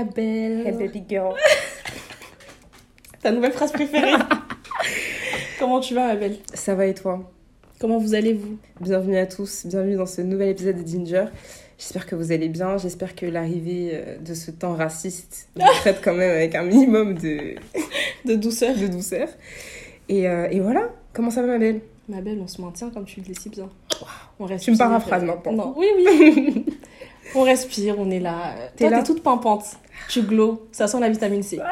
ma belle. Hey baby girl. Ta nouvelle phrase préférée. Comment tu vas, ma belle Ça va et toi? Comment vous allez-vous? Bienvenue à tous, bienvenue dans ce nouvel épisode de Ginger. J'espère que vous allez bien, j'espère que l'arrivée euh, de ce temps raciste vous traite quand même avec un minimum de, De douceur. de douceur. Et, euh, et voilà, comment ça va ma belle? Ma belle, on se maintient comme tu le dis si bien. On respire. Tu me paraphrases maintenant. Non, oui, oui. On respire, on est là. T'es Toi, là t'es toute pimpante. Tu glow. Ça sent la vitamine C.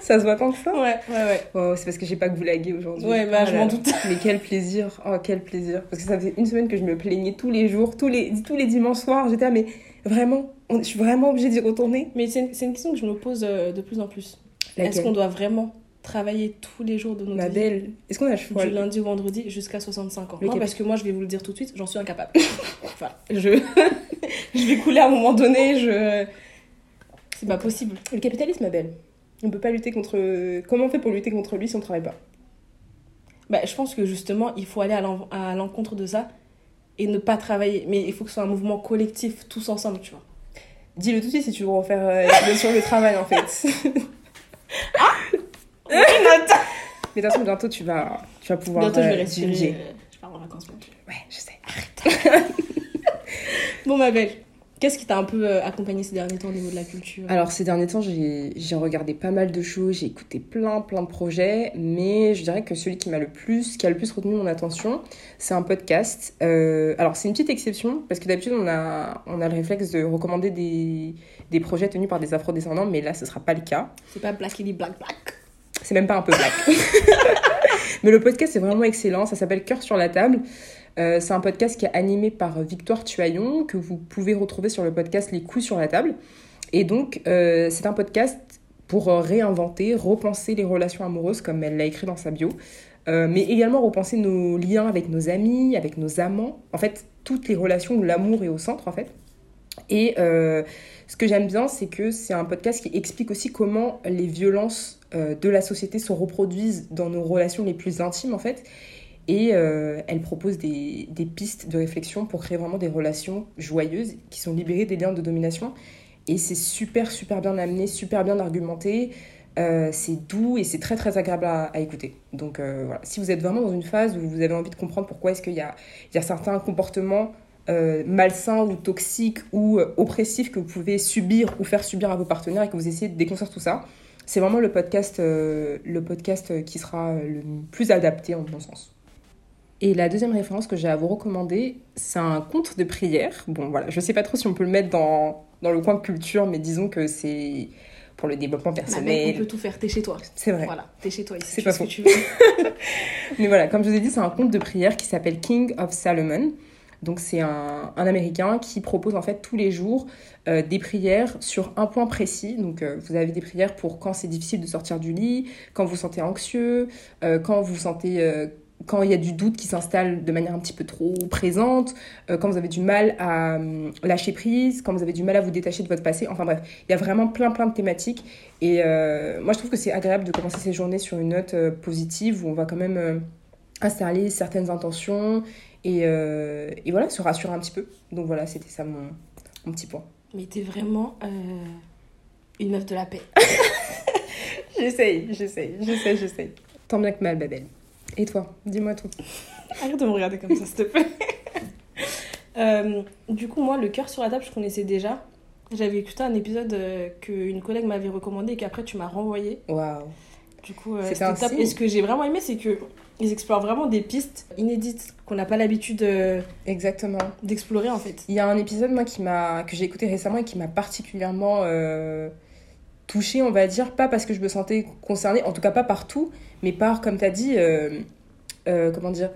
Ça se voit tant que ça? Ouais, ouais, ouais. Oh, c'est parce que j'ai pas que vous laguer aujourd'hui. Ouais, bah, je là m'en doute. Mais quel plaisir, oh quel plaisir. Parce que ça faisait une semaine que je me plaignais tous les jours, tous les, tous les dimanches soirs. J'étais là, mais vraiment, on- je suis vraiment obligée d'y retourner. Mais c'est une, c'est une question que je me pose euh, de plus en plus. Est-ce qu'on doit vraiment travailler tous les jours de notre Ma vie belle, est-ce qu'on a le choix du lundi au vendredi jusqu'à 65 ans. Le Non, cap- parce que moi, je vais vous le dire tout de suite, j'en suis incapable. enfin, je... je vais couler à un moment donné, je... C'est pas possible. Le capitalisme, ma belle. On peut pas lutter contre. Comment on fait pour lutter contre lui si on travaille pas? Bah, je pense que justement, il faut aller à l'en- à l'encontre de ça et ne pas travailler. Mais il faut que ce soit un mouvement collectif, tous ensemble, tu vois. Dis-le tout de suite si tu veux refaire euh, l'épisode sur le travail en fait. Mais de toute façon, bientôt tu vas, tu vas pouvoir. Bientôt, je vais euh, respirer. Je pars en vacances bientôt. Ouais, je sais. Bon, ma belle, qu'est-ce qui t'a un peu euh, accompagné ces derniers temps au niveau de la culture? Alors ces derniers temps, j'ai regardé pas mal de choses, j'ai écouté plein plein de projets, mais je dirais que celui qui m'a le plus, qui a le plus retenu mon attention, c'est un podcast. Euh, alors c'est une petite exception parce que d'habitude on a on a le réflexe de recommander des des projets tenus par des afro-descendants, mais là ce sera pas le cas. C'est pas Black Lily Black Black. C'est même pas un peu black. Mais le podcast est vraiment excellent. Ça s'appelle Cœur sur la table. Euh, c'est un podcast qui est animé par Victoire Tuaillon, que vous pouvez retrouver sur le podcast Les coups sur la table. Et donc, euh, c'est un podcast pour euh, réinventer, repenser les relations amoureuses, comme elle l'a écrit dans sa bio. Mais également repenser nos liens avec nos amis, avec nos amants. En fait, toutes les relations où l'amour est au centre, en fait. Et euh, ce que j'aime bien, c'est que c'est un podcast qui explique aussi comment les violences euh, de la société se reproduisent dans nos relations les plus intimes, en fait. Et euh, elle propose des, pistes de réflexion pour créer vraiment des relations joyeuses qui sont libérées des liens de domination. Et c'est super, super bien amené, super bien argumenté. C'est doux et c'est très, très agréable à, écouter. Donc voilà, si vous êtes vraiment dans une phase où vous avez envie de comprendre pourquoi est-ce qu'il y a certains comportements euh, malsains ou toxiques ou euh, oppressifs que vous pouvez subir ou faire subir à vos partenaires et que vous essayez de déconstruire tout ça, c'est vraiment le podcast, euh, le podcast qui sera le plus adapté en bon sens. Et la deuxième référence que j'ai à vous recommander, c'est un conte de prière. Bon, voilà, je sais pas trop si on peut le mettre dans, dans le coin culture, mais disons que c'est pour le développement Ma belle, on personnel. peut tout faire, t'es chez toi. C'est vrai. Voilà, t'es chez toi ici. C'est pas faux. ce que tu veux. Mais voilà, comme je vous ai dit, c'est un conte de prière qui s'appelle King of Solomon. Donc c'est un, Américain qui propose en fait tous les jours euh, des prières sur un point précis. Donc euh, vous avez des prières pour quand c'est difficile de sortir du lit, quand vous sentez anxieux, euh, quand vous sentez... quand il y a du doute qui s'installe de manière un petit peu trop présente, quand vous avez du mal à lâcher prise, quand vous avez du mal à vous détacher de votre passé, enfin bref, il y a vraiment plein plein de thématiques. Et moi je trouve que c'est agréable de commencer ces journées sur une note positive où on va quand même installer certaines intentions et, euh, et voilà, se rassurer un petit peu. Donc voilà, c'était ça mon, mon petit point. Mais t'es vraiment euh, une meuf de la paix. J'essaye, j'essaye, j'essaye, j'essaye. Tant bien que mal, Babel. Et toi, dis-moi tout. Arrête de me regarder comme ça, s'il te plaît. Euh, du coup, moi, le cœur sur la table, je connaissais déjà. J'avais écouté un épisode euh, qu'une collègue m'avait recommandé et qu'après tu m'as renvoyé. Waouh. Du coup, euh, C'était top. signe. Et ce que j'ai vraiment aimé, c'est que ils explorent vraiment des pistes inédites qu'on n'a pas l'habitude euh, Exactement. d'explorer en fait. Il y a un épisode, moi, qui m'a, que j'ai écouté récemment et qui m'a particulièrement euh, touchée, on va dire. Pas parce que je me sentais concernée, en tout cas pas partout, mais par, comme tu as dit, euh, euh, comment dire,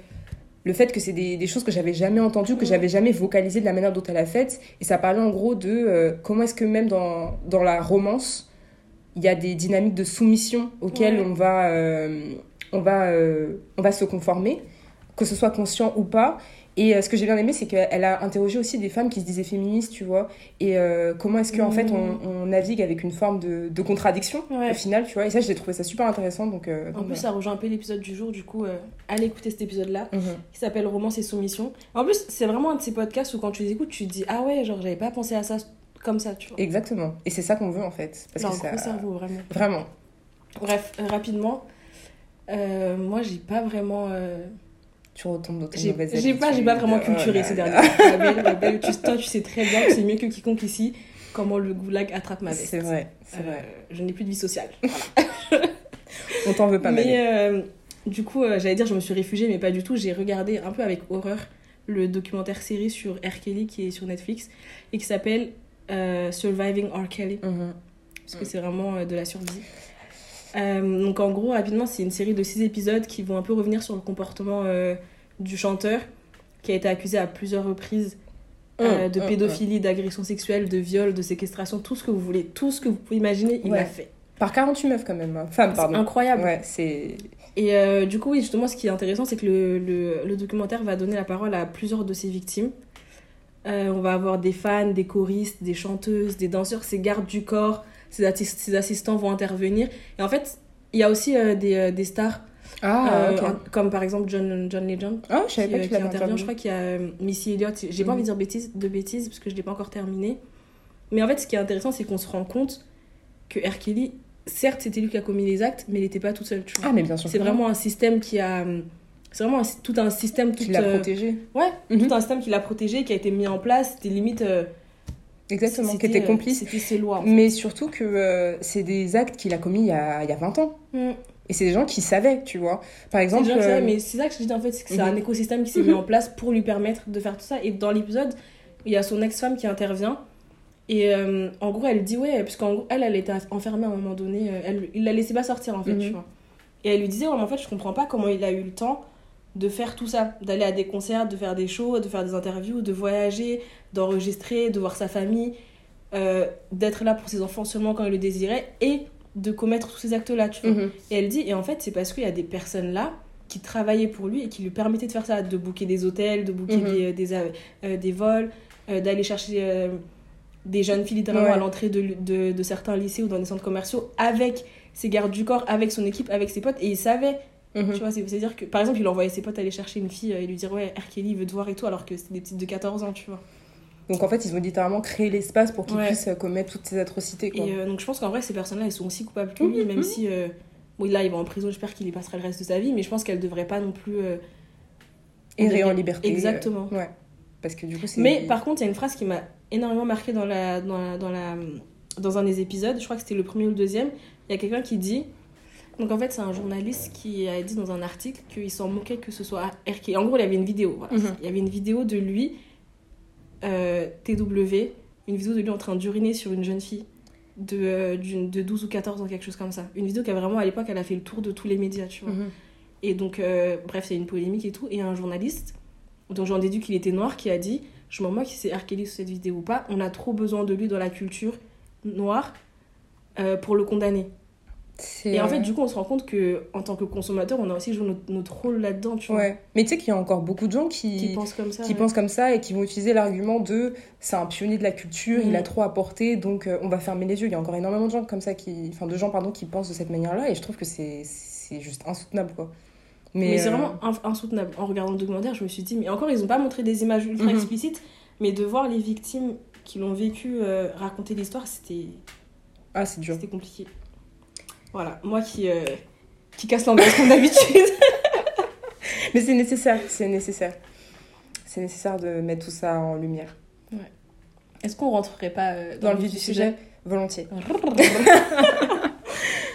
le fait que c'est des, des choses que j'avais jamais entendues, que j'avais jamais vocalisées de la manière dont elle a faite. Et ça parlait en gros de comment est-ce que même dans, dans la romance, il y a des dynamiques de soumission auxquelles Ouais. on va, on, va, euh, on va se conformer, que ce soit conscient ou pas. Et euh, ce que j'ai bien aimé, c'est qu'elle a interrogé aussi des femmes qui se disaient féministes, tu vois. Et euh, comment est-ce qu'en Mhm. fait on, on navigue avec une forme de, de contradiction Ouais. au final, tu vois. Et ça, j'ai trouvé ça super intéressant. Donc, euh, En donc plus, ça rejoint un peu l'épisode du jour, du coup, allez écouter cet épisode-là. Mhm. qui s'appelle Romance et Soumission. En plus, c'est vraiment un de ces podcasts où quand tu les écoutes, tu te dis Ah ouais, genre j'avais pas pensé à ça comme ça, tu vois. Exactement. Et c'est ça qu'on veut en fait. Parce Leur que ça... cerveau, vraiment. Vraiment. Bref, rapidement, euh, moi, j'ai pas vraiment. euh, Tu retombes dans tes mauvaises j'ai pas, j'ai pas vraiment culturé Oh ces derniers temps. La belle, la belle, tu, toi, tu sais très bien, tu sais mieux que quiconque ici, comment le goulag attrape ma veste. C'est vrai, c'est Euh, vrai. Je n'ai plus de vie sociale. Voilà. On t'en veut pas mal. mais du coup, j'allais dire, je me suis réfugiée, mais pas du tout. J'ai regardé un peu avec horreur le documentaire série sur R. Kelly qui est sur Netflix et qui s'appelle euh, Surviving R. Kelly. Mhm. parce que c'est vraiment euh, de la survie. Euh, donc en gros, rapidement, c'est une série de six épisodes qui vont un peu revenir sur le comportement euh, du chanteur, qui a été accusé à plusieurs reprises euh, Hum, de hum, pédophilie, d'agression sexuelle, de viol, de séquestration, tout ce que vous voulez, tout ce que vous pouvez imaginer, il Ouais. l'a fait. hum. Par 48 meufs quand même. hein. Femmes, C'est pardon. incroyable. Ouais, c'est. Et du coup, oui, justement, ce qui est intéressant, c'est que le, le, le documentaire va donner la parole à plusieurs de ses victimes. On va avoir des fans, des choristes, des chanteuses, des danseurs, ses gardes du corps, ses, assistants vont intervenir. Et en fait, il y a aussi euh, des, euh, des stars, Ah, euh, comme par exemple John, John Legend, Ah, je savais qui, pas qui avait intervient. Je crois qu'il y a Missy Elliott. J'ai pas Mhm. envie de dire bêtises, de bêtises parce que je l'ai pas encore terminé. Mais en fait, ce qui est intéressant, c'est qu'on se rend compte que R. Kelly, certes, c'était lui qui a commis les actes, mais il n'était pas tout seul. Tu vois. Ah, mais bien sûr. C'est vraiment un système qui a. C'est vraiment un- tout un système. Tout, Qui l'a euh, protégé. Ouais, Mhm. tout un système qui l'a protégé, qui a été mis en place. C'était limite. euh, Exactement, qui était euh, complice. C'était ses lois. en fait. Mais surtout que euh, c'est des actes qu'il a commis il y a, il y a 20 ans. Mm. Et c'est des gens qui savaient, tu vois. Par exemple. euh, mais c'est ça que je dis en fait, c'est que c'est Mhm. un écosystème qui s'est mis en place pour lui permettre de faire tout ça. Et dans l'épisode, il y a son ex-femme qui intervient. Et euh, en gros, elle dit ouais, parce qu'en gros, elle, elle était enfermée à un moment donné. Elle, il la laissait pas sortir en fait, Mhm. tu vois. Et elle lui disait ouais, mais en fait, je comprends pas comment il a eu le temps de faire tout ça, d'aller à des concerts, de faire des shows, de faire des interviews, de voyager, d'enregistrer, de voir sa famille, euh, d'être là pour ses enfants seulement quand il le désirait et de commettre tous ces actes-là, tu vois. mhm. Et elle dit, et en fait, c'est parce qu'il y a des personnes là qui travaillaient pour lui et qui lui permettaient de faire ça, de booker des hôtels, de booker Mhm. des, des, euh, euh, des vols, euh, d'aller chercher des jeunes filles littéralement Ouais. à l'entrée de, de, de certains lycées ou dans des centres commerciaux avec ses gardes du corps, avec son équipe, avec ses potes, et il savait, Mhm. tu vois, c'est- c'est-à-dire que, par exemple, il envoyait ses potes aller chercher une fille euh, et lui dire, ouais, R. Kelly veut te voir et tout, alors que c'était des petites de 14 ans, tu vois. Donc en fait, ils ont littéralement créé l'espace pour qu'ils Ouais. puissent euh, commettre toutes ces atrocités. Quoi. Et euh, donc je pense qu'en vrai, ces personnes-là, elles sont aussi coupables que lui, même si. euh, bon, là, il va en prison, j'espère qu'il y passera le reste de sa vie, mais je pense qu'elle devrait pas non plus. euh, Errer en liberté. Exactement. ouais. Parce que du coup, c'est. Mais par contre, il y a une phrase qui m'a énormément marqué dans, la, dans, la, dans, la, dans un des épisodes, je crois que c'était le premier ou le deuxième. Il y a quelqu'un qui dit. Donc en fait, c'est un journaliste qui a dit dans un article qu'il s'en moquait que ce soit R. Kelly. En gros, il y avait une vidéo. Voilà. Mhm. Il y avait une vidéo de lui, euh, TW, une vidéo de lui en train d'uriner sur une jeune fille de, euh, de 12 ou 14 ans, quelque chose comme ça. Une vidéo qui a vraiment, à l'époque, elle a fait le tour de tous les médias, tu vois. Mhm. Et donc, euh, bref, c'est une polémique et tout. Et un journaliste, dont j'en déduis qu'il était noir, qui a dit Je m'en moque si c'est R. Kelly sur cette vidéo ou pas. On a trop besoin de lui dans la culture noire euh, pour le condamner. Et en euh, fait, du coup, on se rend compte que en tant que consommateur, on a aussi joué notre, notre rôle là-dedans, tu vois. Ouais. Mais tu sais qu'il y a encore beaucoup de gens qui, Qui pensent comme ça. qui ouais. pensent comme ça et qui vont utiliser l'argument de c'est un pionnier de la culture, il a trop apporté, donc euh, on va fermer les yeux. Il y a encore énormément de gens comme ça qui, enfin de gens pardon qui pensent de cette manière-là et je trouve que c'est juste insoutenable quoi. Mais, c'est euh, vraiment ins- insoutenable. En regardant le documentaire, je me suis dit, mais encore, ils n'ont pas montré des images ultra Mhm. explicites, mais de voir les victimes qui l'ont vécu euh, raconter l'histoire, c'était ah c'est dur. c'était compliqué. Voilà, moi qui, euh, qui casse l'ambiance comme d'habitude. Mais c'est nécessaire, c'est nécessaire. C'est nécessaire de mettre tout ça en lumière. Est-ce qu'on rentrerait pas euh, Dans le vif du sujet, volontiers.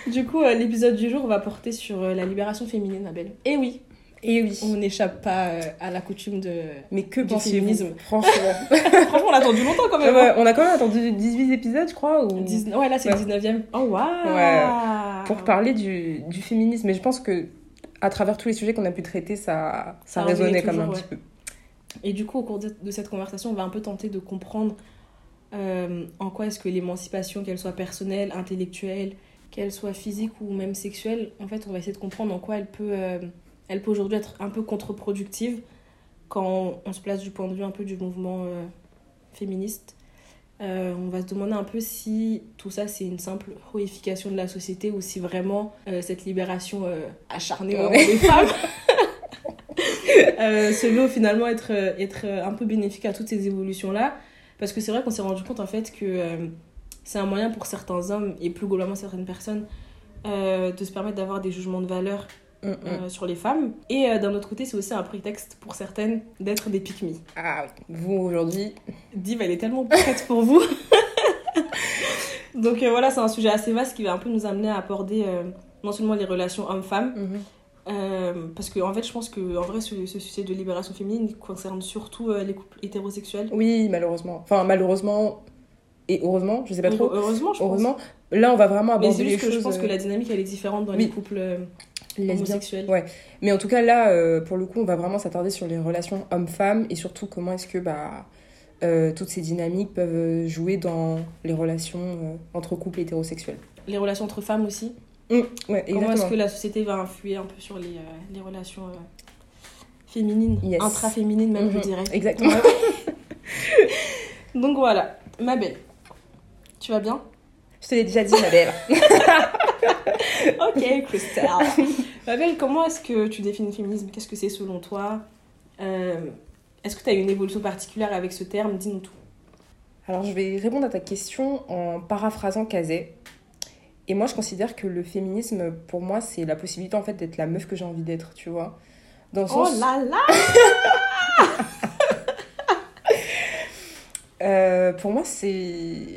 Du coup, euh, l'épisode du jour va porter sur euh, la libération féminine, Abel. Et oui, Et oui. on n'échappe pas euh, à la coutume de... Mais que Du féminisme. Franchement. Franchement, on a attendu longtemps quand même. Ouais, on a quand même attendu 18 épisodes, je crois. Ou... hein. 19 Ouais, là c'est Ouais. le 19ème. Oh, waouh Ouais. Pour parler du, du féminisme. Mais je pense que à travers tous les sujets qu'on a pu traiter, ça, ça, Ça résonnait comme un petit peu. Et du coup, au cours de, de cette conversation, on va un peu tenter de comprendre euh, en quoi est-ce que l'émancipation, qu'elle soit personnelle, intellectuelle, qu'elle soit physique ou même sexuelle, en fait, on va essayer de comprendre en quoi elle peut, euh, elle peut aujourd'hui être un peu contre-productive quand on se place du point de vue un peu du mouvement euh, féministe. Euh, on va se demander un peu si tout ça c'est une simple réification de la société ou si vraiment euh, cette libération euh, acharnée Ouais. des femmes se veut finalement être, être un peu bénéfique à toutes ces évolutions-là. Parce que c'est vrai qu'on s'est rendu compte en fait que c'est un moyen pour certains hommes et plus globalement certaines personnes de se permettre d'avoir des jugements de valeur Mm, mm. euh, sur les femmes. Et euh, d'un autre côté, c'est aussi un prétexte pour certaines d'être des pick me. Ah oui, vous aujourd'hui. Div, elle est tellement prête pour vous. Donc euh, voilà, c'est un sujet assez vaste qui va un peu nous amener à aborder euh, non seulement les relations hommes-femmes, Mhm. euh, parce que en fait, je pense que en vrai, ce, ce sujet de libération féminine concerne surtout les couples hétérosexuels. Oui, malheureusement. Enfin, malheureusement et heureusement, je sais pas trop. Heureusement, je Heureusement, là on va vraiment pense. Mais aborder c'est les juste que choses je pense que la dynamique elle est différente dans oui. les couples homosexuels. Ouais. Mais en tout cas là, euh, pour le coup, on va vraiment s'attarder sur les relations hommes-femmes et surtout comment est-ce que bah euh, toutes ces dynamiques peuvent euh, jouer dans les relations euh, entre couples hétérosexuels. Les relations entre femmes aussi. Mm, ouais, Comment est-ce que la société va influer un peu sur les, les relations féminines, Yes. intra-féminines même, je Mhm. dirais. Exactement. Donc voilà, ma belle. Tu vas bien? Je te l'ai déjà dit, ma belle. Ok, Christelle. ma belle, comment est-ce que tu définis le féminisme? Qu'est-ce que c'est selon toi? Euh, Est-ce que tu as une évolution particulière avec ce terme? Dis-nous tout. Alors, je vais répondre à ta question en paraphrasant Kazé. Et moi, je considère que le féminisme, pour moi, c'est la possibilité en fait d'être la meuf que j'ai envie d'être, tu vois. Dans le Oh là là euh, pour moi, c'est,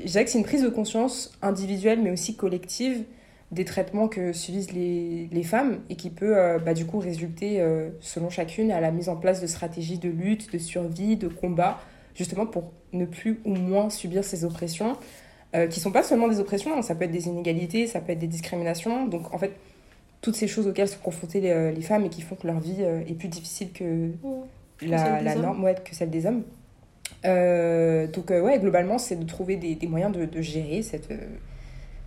je dirais que c'est une prise de conscience individuelle, mais aussi collective, des traitements que subissent les, les femmes et qui peut, euh, bah, du coup, résulter, euh, selon chacune, à la mise en place de stratégies de lutte, de survie, de combat, justement pour ne plus ou moins subir ces oppressions, qui sont pas seulement des oppressions, hein, ça peut être des inégalités, ça peut être des discriminations. Donc, en fait, toutes ces choses auxquelles sont confrontées les, les femmes et qui font que leur vie est plus difficile que la, la norme, ouais, que celle des hommes. Euh, donc, euh, ouais, globalement, c'est de trouver des, moyens de, gérer cette, euh,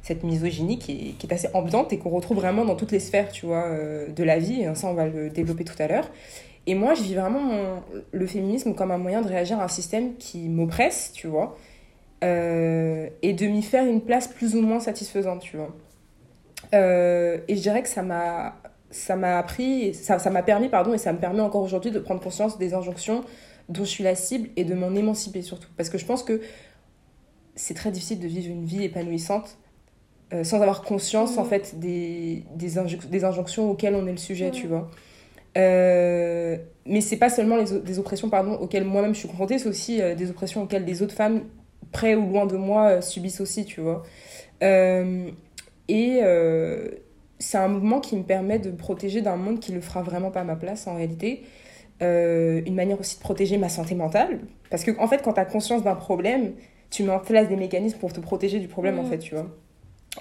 cette misogynie qui est, assez ambiante et qu'on retrouve vraiment dans toutes les sphères, tu vois, de la vie. Et ça, on va le développer tout à l'heure. Et moi, je vis vraiment le féminisme comme un moyen de réagir à un système qui m'oppresse, tu vois, et de m'y faire une place plus ou moins satisfaisante, tu vois. Et je dirais que ça m'a ça m'a appris, ça m'a permis, pardon, et ça me permet encore aujourd'hui de prendre conscience des injonctions dont je suis la cible et de m'en émanciper surtout. Parce que je pense que c'est très difficile de vivre une vie épanouissante euh, sans avoir conscience en fait des, des, des injonctions auxquelles on est le sujet, Ouais. tu vois. Euh, mais c'est pas seulement les, o- des oppressions pardon, auxquelles moi-même je suis confrontée, c'est aussi euh, des oppressions auxquelles des autres femmes, près ou loin de moi, euh, subissent aussi, tu vois. Et c'est un mouvement qui me permet de me protéger d'un monde qui le fera vraiment pas à ma place en réalité. Euh, une manière aussi de protéger ma santé mentale. Parce que, en fait, quand tu as conscience d'un problème, tu mets en place des mécanismes pour te protéger du problème, en Mhm. fait, tu vois.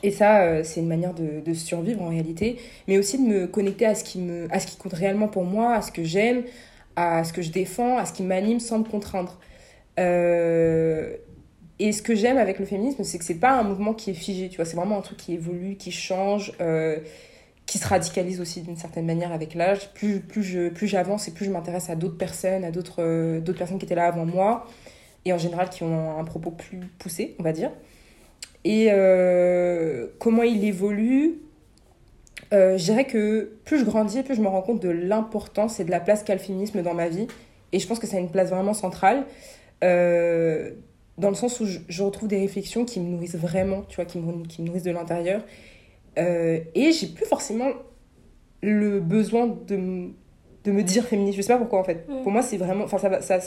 Et ça, euh, c'est une manière de, de survivre en réalité, mais aussi de me connecter à ce, qui me, à ce qui compte réellement pour moi, à ce que j'aime, à ce que je défends, à ce qui m'anime sans me contraindre. Euh, et ce que j'aime avec le féminisme, c'est que c'est pas un mouvement qui est figé, tu vois, c'est vraiment un truc qui évolue, qui change, euh, qui se radicalise aussi d'une certaine manière avec l'âge. Plus, plus, je, plus j'avance et plus je m'intéresse à d'autres personnes, à d'autres, euh, d'autres personnes qui étaient là avant moi, et en général qui ont un propos plus poussé, on va dire. Et euh, comment il évolue, euh, je dirais que plus je grandis, plus je me rends compte de l'importance et de la place qu'a le féminisme dans ma vie. Et je pense que c'est une place vraiment centrale, euh, dans le sens où je retrouve des réflexions qui me nourrissent vraiment, tu vois, qui me, qui me nourrissent de l'intérieur. Euh, et j'ai plus forcément le besoin de, de me dire féministe. Je sais pas pourquoi en fait. Pour moi, c'est vraiment. Enfin, ça va. Ça,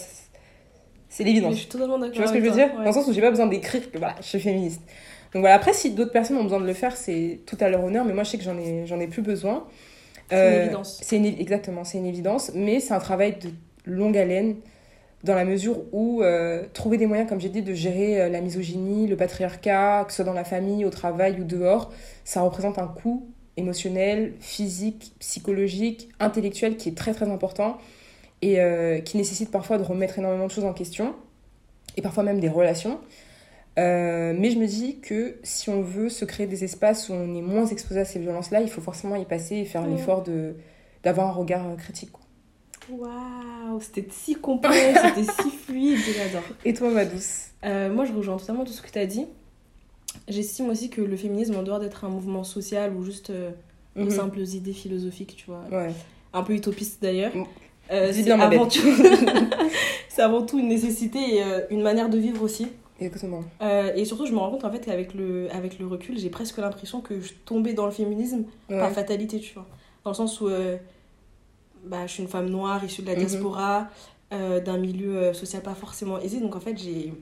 c'est l'évidence. je suis totalement d'accord. Tu vois ce que je veux dire? Dans le sens où j'ai pas besoin d'écrire que voilà, je suis féministe. Donc voilà, après, si d'autres personnes ont besoin de le faire, c'est tout à leur honneur, mais moi je sais que j'en ai, j'en ai plus besoin. C'est une Euh, évidence. une exactement, c'est une évidence, mais c'est un travail de longue haleine dans la mesure où euh, trouver des moyens, comme j'ai dit, de gérer euh, la misogynie, le patriarcat, que ce soit dans la famille, au travail ou dehors, ça représente un coût émotionnel, physique, psychologique, intellectuel qui est très très important et euh, qui nécessite parfois de remettre énormément de choses en question et parfois même des relations. Mais je me dis que si on veut se créer des espaces où on est moins exposé à ces violences-là, il faut forcément y passer et faire l'effort de d'avoir un regard critique. quoi. Waouh, c'était si complet, c'était si fluide, j'adore. Et toi, ma douce Euh, moi, je rejoins totalement tout ce que tu as dit. J'estime aussi que le féminisme, en dehors d'être un mouvement social ou juste euh, de Mhm. simples idées philosophiques, tu vois, Ouais. un peu utopiste d'ailleurs, Mm. Euh, c'est avant tout... c'est avant tout une nécessité et euh, une manière de vivre aussi. Exactement. Euh, et surtout, je me rends compte en fait qu'avec le, avec le recul, j'ai presque l'impression que je tombais dans le féminisme Ouais. par fatalité, tu vois. Dans le sens où bah, je suis une femme noire issue de la Mhm. diaspora, euh, d'un milieu euh, social pas forcément aisé. Donc en fait, j'ai.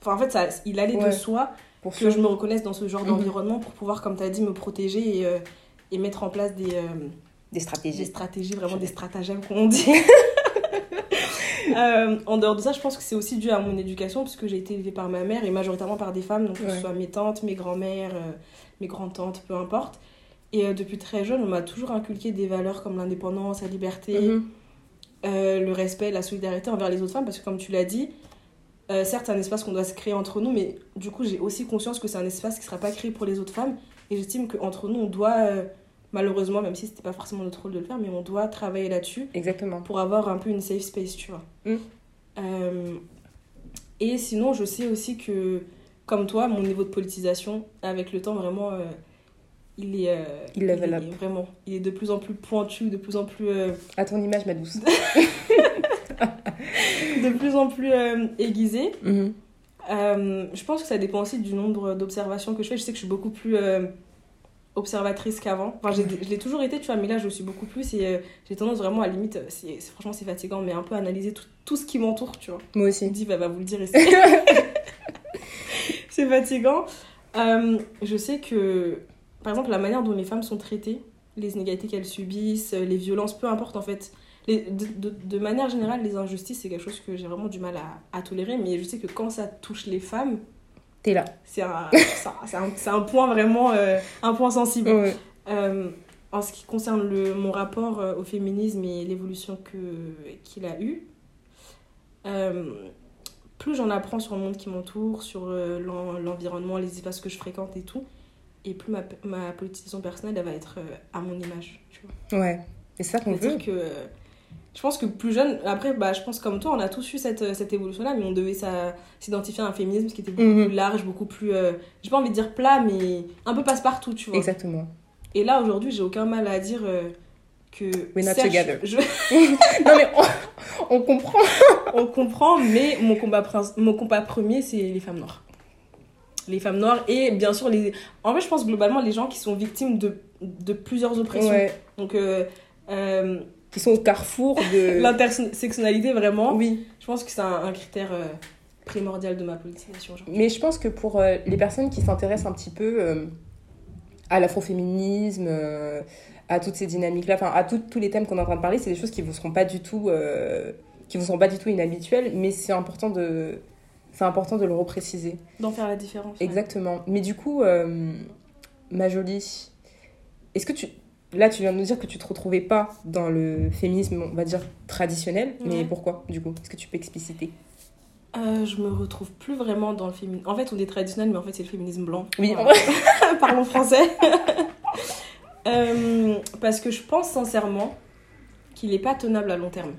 Enfin, en fait, ça, il allait de soi Pour que sûr. je me reconnaisse dans ce genre Mhm. d'environnement pour pouvoir, comme tu as dit, me protéger et, euh, et mettre en place des, euh, Des des stratégies. stratégies, vraiment des stratagèmes, comme on dit. Euh, en dehors de ça, je pense que c'est aussi dû à mon éducation, puisque j'ai été élevée par ma mère et majoritairement par des femmes, donc que Ouais. ce soit mes tantes, mes grands-mères, euh, mes grands-tantes, peu importe. Et euh, depuis très jeune, on m'a toujours inculqué des valeurs comme l'indépendance, la liberté, Mhm. euh, le respect, la solidarité envers les autres femmes, parce que comme tu l'as dit, euh, certes, c'est un espace qu'on doit se créer entre nous, mais du coup, j'ai aussi conscience que c'est un espace qui ne sera pas créé pour les autres femmes. Et j'estime qu'entre nous, on doit, euh, malheureusement, même si c'était pas forcément notre rôle de le faire, mais on doit travailler là-dessus Exactement. pour avoir un peu une safe space, tu vois. Mm. Euh, et sinon, je sais aussi que, comme toi, mon niveau de politisation, avec le temps, vraiment, il est. euh, Il level est- up. Vraiment. Il est de plus en plus pointu, de plus en plus. euh, À ton image, ma douce. de plus en plus euh, aiguisé. Mhm. Euh, je pense que ça dépend aussi du nombre d'observations que je fais. Je sais que je suis beaucoup plus observatrice qu'avant. Enfin, je l'ai toujours été, tu vois, mais là, je suis beaucoup plus et euh, j'ai tendance vraiment à limite, c'est, franchement, c'est fatigant, mais un peu analyser tout, tout ce qui m'entoure, tu vois. Moi Je aussi. me dis, bah, va vous le dire ici. c'est fatigant. Euh, je sais que, par exemple, la manière dont les femmes sont traitées, les inégalités qu'elles subissent, les violences, peu importe en fait. Les, de, de- de manière générale, les injustices, c'est quelque chose que j'ai vraiment du mal à, à tolérer, mais je sais que quand ça touche les femmes, T'es là. c'est un, c'est un, c'est un- point vraiment, euh, un point sensible. Ouais. Euh, en ce qui concerne le, mon rapport euh, au féminisme et l'évolution que- qu'il a eu, euh, plus j'en apprends sur le monde qui m'entoure, sur euh, l'en- l'environnement, les espaces que je fréquente et tout, et plus ma, ma politisation personnelle elle va être euh, à mon image. Tu vois. Ouais. Et c'est ça qu'on veut. Que euh, je pense que plus jeune, après, bah, je pense comme toi, on a tous eu cette, cette évolution-là, mais on devait s'identifier à un féminisme qui était beaucoup Mhm. plus large, beaucoup plus, euh, j'ai pas envie de dire plat, mais un peu passe-partout, tu vois. Exactement. Et là, aujourd'hui, j'ai aucun mal à dire euh, que. We're not together. je- non, mais on, on comprend. on comprend, mais mon combat, prin- mon combat premier, c'est les femmes noires. Les femmes noires et bien sûr, les... en fait, je pense globalement les gens qui sont victimes de, de plusieurs oppressions. Ouais. Donc, euh, euh, Qui sont au carrefour de. l'intersectionnalité, vraiment, Oui. je pense que c'est un, un critère euh, primordial de ma politisation. Mais je pense que pour les personnes qui s'intéressent un petit peu à l'afroféminisme, à toutes ces dynamiques-là, enfin à tout- tous les thèmes qu'on est en train de parler, c'est des choses qui vous seront pas du tout, qui vous seront pas du tout inhabituelles, mais c'est important de, c'est important de le repréciser. D'en faire la différence. ouais. Exactement. Mais du coup, euh, ma jolie, est-ce que tu, là, tu viens de nous dire que tu te retrouvais pas dans le féminisme, on va dire traditionnel, mais pourquoi du coup? Est-ce que tu peux expliciter? Euh, je me retrouve plus vraiment dans le féminisme. En fait, on est traditionnel, mais en fait, c'est le féminisme blanc. Oui, Voilà. Parlons français. Euh, parce que je pense sincèrement qu'il n'est pas tenable à long terme.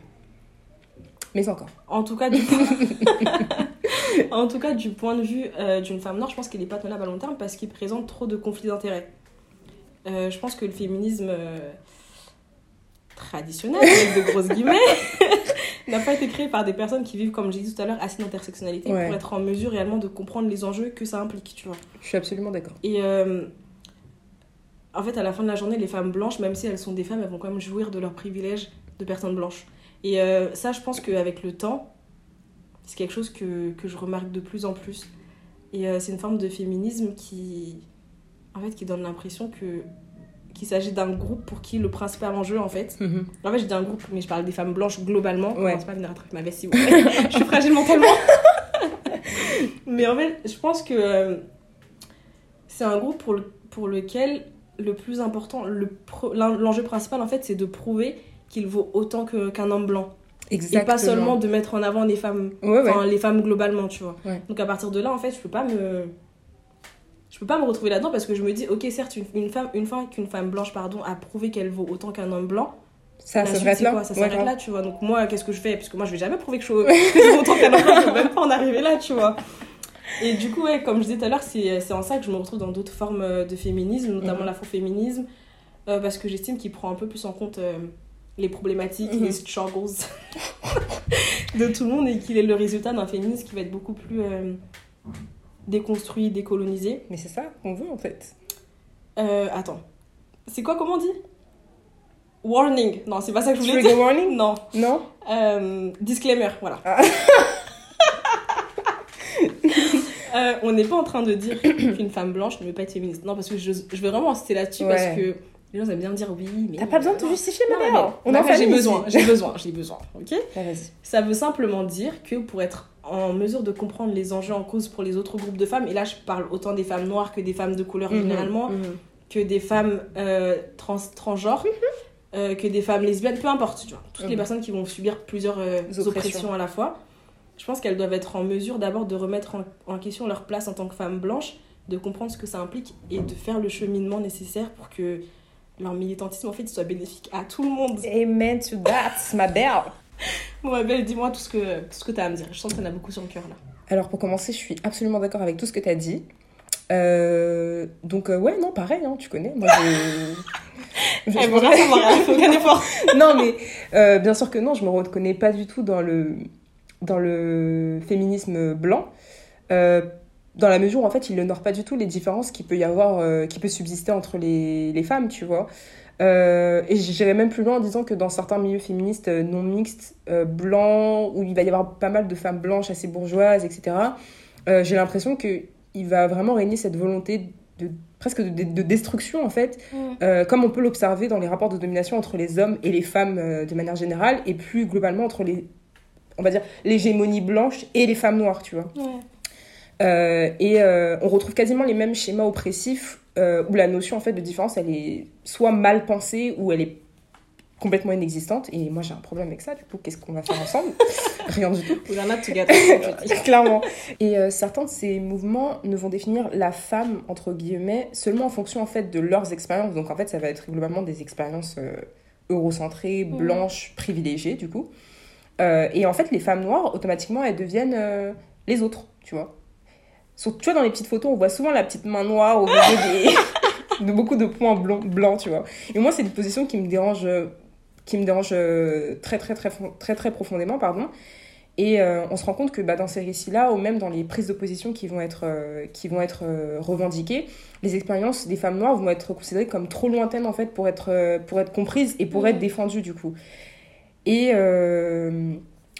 Mais encore. En tout cas, du, en tout cas, du point de vue euh, d'une femme noire, je pense qu'il n'est pas tenable à long terme parce qu'il présente trop de conflits d'intérêts. Euh, je pense que le féminisme euh, traditionnel, avec de grosses guillemets, n'a pas été créé par des personnes qui vivent, comme j'ai dit tout à l'heure, assis d'intersectionnalité Ouais. pour être en mesure réellement de comprendre les enjeux que ça implique, tu vois. Je suis absolument d'accord. Et en fait, à la fin de la journée, les femmes blanches, même si elles sont des femmes, elles vont quand même jouir de leurs privilèges de personnes blanches. Et euh, ça, je pense qu'avec le temps, c'est quelque chose que, que je remarque de plus en plus. Et euh, c'est une forme de féminisme qui, en fait, qui donne l'impression que qu'il s'agit d'un groupe pour qui le principal enjeu, en fait. Mhm. En fait, je dis un groupe, mais je parle des femmes blanches globalement. Ouais. Ouais. pas venir attraper ma veste, s'il vous plaît. je suis fragile mentalement. mais en fait, je pense que euh, c'est un groupe pour, le, pour lequel le plus important, le l'enjeu principal, en fait, c'est de prouver qu'il vaut autant que- qu'un homme blanc. Exactement. Et pas seulement de mettre en avant les femmes, Ouais, ouais. enfin, les femmes globalement, tu vois. Ouais. Donc à partir de là, en fait, je peux pas me... Je peux pas me retrouver là-dedans parce que je me dis, ok, certes, une, une femme, une fois qu'une femme blanche, pardon, a prouvé qu'elle vaut autant qu'un homme blanc, ça s'arrête là. quoi? Ça s'arrête là, tu vois. Donc moi, qu'est-ce que je fais? Parce que moi, je vais jamais prouver que je suis autant qu'un homme blanc, je peux même pas en arriver là, tu vois. Et du coup, ouais, comme je disais tout à l'heure, c'est c'est en ça que je me retrouve dans d'autres formes de féminisme, notamment Mhm. l'afroféminisme, euh, parce que j'estime qu'il prend un peu plus en compte euh, les problématiques, Mhm. les struggles de tout le monde et qu'il est le résultat d'un féminisme qui va être beaucoup plus euh, déconstruit, décolonisé. Mais c'est ça qu'on veut en fait. Euh, attends, c'est quoi comment on dit? Warning. Non, c'est pas ça que je voulais dire? warning? Non. Non? Euh, disclaimer, voilà. Ah. On n'est pas en train de dire qu'une femme blanche ne veut pas être féministe. Non, parce que je, je veux vraiment insister là-dessus parce que les gens aiment bien dire oui, mais. T'as pas besoin de te justifier, ma Non, mère. On en J'ai besoin, j'ai besoin, j'ai besoin, ok Ah, vas-y. Ça veut simplement dire que pour être en mesure de comprendre les enjeux en cause pour les autres groupes de femmes, et là je parle autant des femmes noires que des femmes de couleur Mhm, généralement, mhm. que des femmes euh, trans, transgenres, Mhm. euh, que des femmes lesbiennes, peu importe, tu vois. Toutes les personnes qui vont subir plusieurs euh, Oppressions. oppressions. à la fois, je pense qu'elles doivent être en mesure d'abord de remettre en, en question leur place en tant que femmes blanches, de comprendre ce que ça implique et de faire le cheminement nécessaire pour que leur militantisme en fait soit bénéfique à tout le monde. Amen to that, ma belle. Bon, ma belle, dis-moi tout ce que, tout ce que tu as à me dire. Je sens que t'en as beaucoup sur le cœur là. Alors pour commencer, je suis absolument d'accord avec tout ce que tu as dit. Euh, donc euh, ouais, non, pareil, hein, tu connais. Moi, je... je- non, mais euh, bien sûr que non, je me reconnais pas du tout dans le, dans le féminisme blanc. Dans la mesure où en fait, il n'honore pas du tout les différences qu'il peut y avoir, euh, qui peut subsister entre les, les femmes, tu vois. Euh, et j'irais même plus loin en disant que dans certains milieux féministes euh, non mixtes, euh, blancs, où il va y avoir pas mal de femmes blanches assez bourgeoises, etc., j'ai l'impression qu'il va vraiment régner cette volonté de presque de, de destruction en fait euh, comme on peut l'observer dans les rapports de domination entre les hommes et les femmes de manière générale, et plus globalement entre les, on va dire, l'hégémonie blanche et les femmes noires, tu vois. Ouais. Euh, et euh, on retrouve quasiment les mêmes schémas oppressifs euh, où la notion en fait de différence, elle est soit mal pensée ou elle est complètement inexistante. Et moi j'ai un problème avec ça, du coup, qu'est-ce qu'on va faire ensemble? Rien du tout. Clairement. Et euh, certains de ces mouvements ne vont définir la femme, entre guillemets, seulement en fonction en fait de leurs expériences. Donc en fait, ça va être globalement des expériences euh, eurocentrées, Mhm. blanches, privilégiées, du coup. Euh, et en fait, les femmes noires, automatiquement, elles deviennent les autres, tu vois. Sur- tu vois, dans les petites photos, on voit souvent la petite main noire au milieu des... de beaucoup de points blancs, tu vois. Et moi, c'est une position qui me dérange, euh, qui me dérange euh, très, très, très, très, très profondément, pardon. Et euh, on se rend compte que bah, dans ces récits-là, ou même dans les prises de position qui vont être, euh, qui vont être euh, revendiquées, les expériences des femmes noires vont être considérées comme trop lointaines en fait pour être, euh, pour être comprises et pour Mhm. être défendues du coup. Et euh,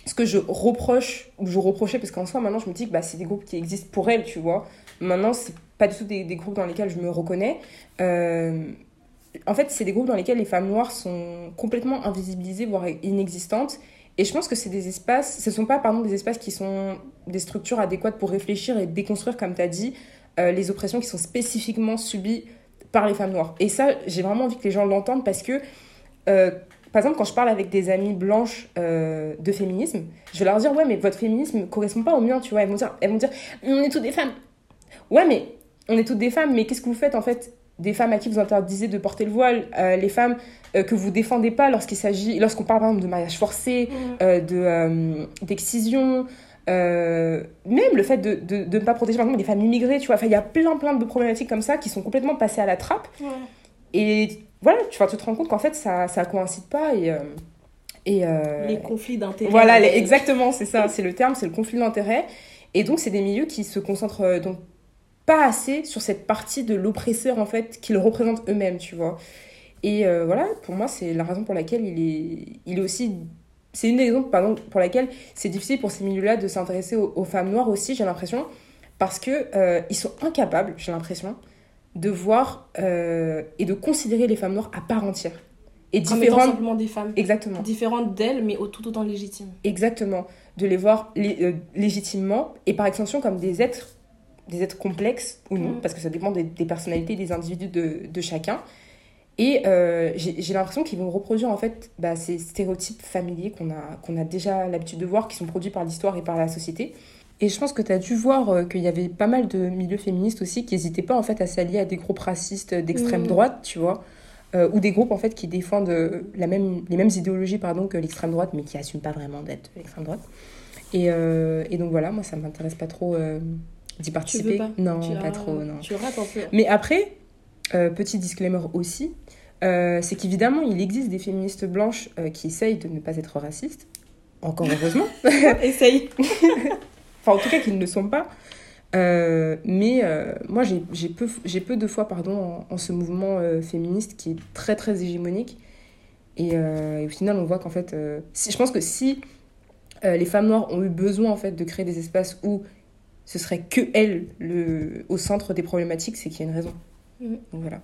ce que je reproche, ou je reprochais, parce qu'en soi maintenant je me dis que bah, c'est des groupes qui existent pour elles, tu vois. Maintenant, c'est pas du tout des, des groupes dans lesquels je me reconnais. Euh, en fait, c'est des groupes dans lesquels les femmes noires sont complètement invisibilisées, voire inexistantes. Et je pense que c'est des espaces, ce ne sont pas pardon, des espaces qui sont des structures adéquates pour réfléchir et déconstruire, comme tu as dit, euh, les oppressions qui sont spécifiquement subies par les femmes noires. Et ça, j'ai vraiment envie que les gens l'entendent parce que, euh, par exemple, quand je parle avec des amies blanches euh, de féminisme, je vais leur dire, ouais, mais votre féminisme ne correspond pas au mien, tu vois. Elles vont dire, elles vont dire on est toutes des femmes. Ouais, mais on est toutes des femmes, mais qu'est-ce que vous faites en fait des femmes à qui vous interdisez de porter le voile, euh, les femmes euh, que vous défendez pas lorsqu'il s'agit, lorsqu'on parle par exemple de mariage forcé, de d'excision, euh, même le fait de, de, de ne pas protéger par exemple des femmes immigrées, tu vois. Enfin, il y a plein plein de problématiques comme ça qui sont complètement passées à la trappe. Ouais. Et voilà, tu, vois, tu te rends compte qu'en fait ça ça coïncide pas et euh, et euh, Les conflits d'intérêts. voilà, les- exactement, c'est ça, c'est le terme, c'est le conflit d'intérêts. Et donc, c'est des milieux qui se concentrent euh, donc pas assez sur cette partie de l'oppresseur, en fait, qu'ils représentent eux-mêmes, tu vois. Et euh, voilà, pour moi, c'est la raison pour laquelle il est, il est aussi. C'est une des raisons, pardon, pour laquelle c'est difficile pour ces milieux-là de s'intéresser aux, aux femmes noires aussi, j'ai l'impression, parce que euh, ils sont incapables, j'ai l'impression, de voir euh, et de considérer les femmes noires à part entière. Et différentes. simplement des femmes. Exactement. Différentes d'elles, mais au- tout autant légitimes. Exactement. De les voir lé- euh, légitimement et par extension comme des êtres, des êtres complexes ou non, Mm. parce que ça dépend des, des personnalités, des individus de, de chacun. Et euh, j'ai j'ai l'impression qu'ils vont reproduire en fait bah, ces stéréotypes familiers qu'on a, qu'on a déjà l'habitude de voir, qui sont produits par l'histoire et par la société. Et je pense que tu as dû voir euh, qu'il y avait pas mal de milieux féministes aussi qui n'hésitaient pas en fait à s'allier à des groupes racistes d'extrême Mm. droite, tu vois. Euh, ou des groupes en fait qui défendent euh, la même, les mêmes idéologies pardon, que l'extrême droite, mais qui n'assument pas vraiment d'être l'extrême droite. Et, euh, et donc voilà, moi ça m'intéresse pas trop euh, d'y participer. pas Non, Tu pas as- trop, non. Tu rates un peu. Mais après, petit disclaimer aussi, c'est qu'évidemment, il existe des féministes blanches qui essayent de ne pas être racistes. Encore heureusement. Essaye. enfin, en tout cas, qu'ils ne le sont pas. Euh, mais euh, moi, j'ai peu, peu de foi pardon, en, en ce mouvement euh, féministe qui est très, très hégémonique. Et, et au final, on voit qu'en fait, si, je pense que si les femmes noires ont eu besoin en fait, de créer des espaces où ce serait que elles le, au centre des problématiques, c'est qu'il y a une raison. Mhm. Donc voilà.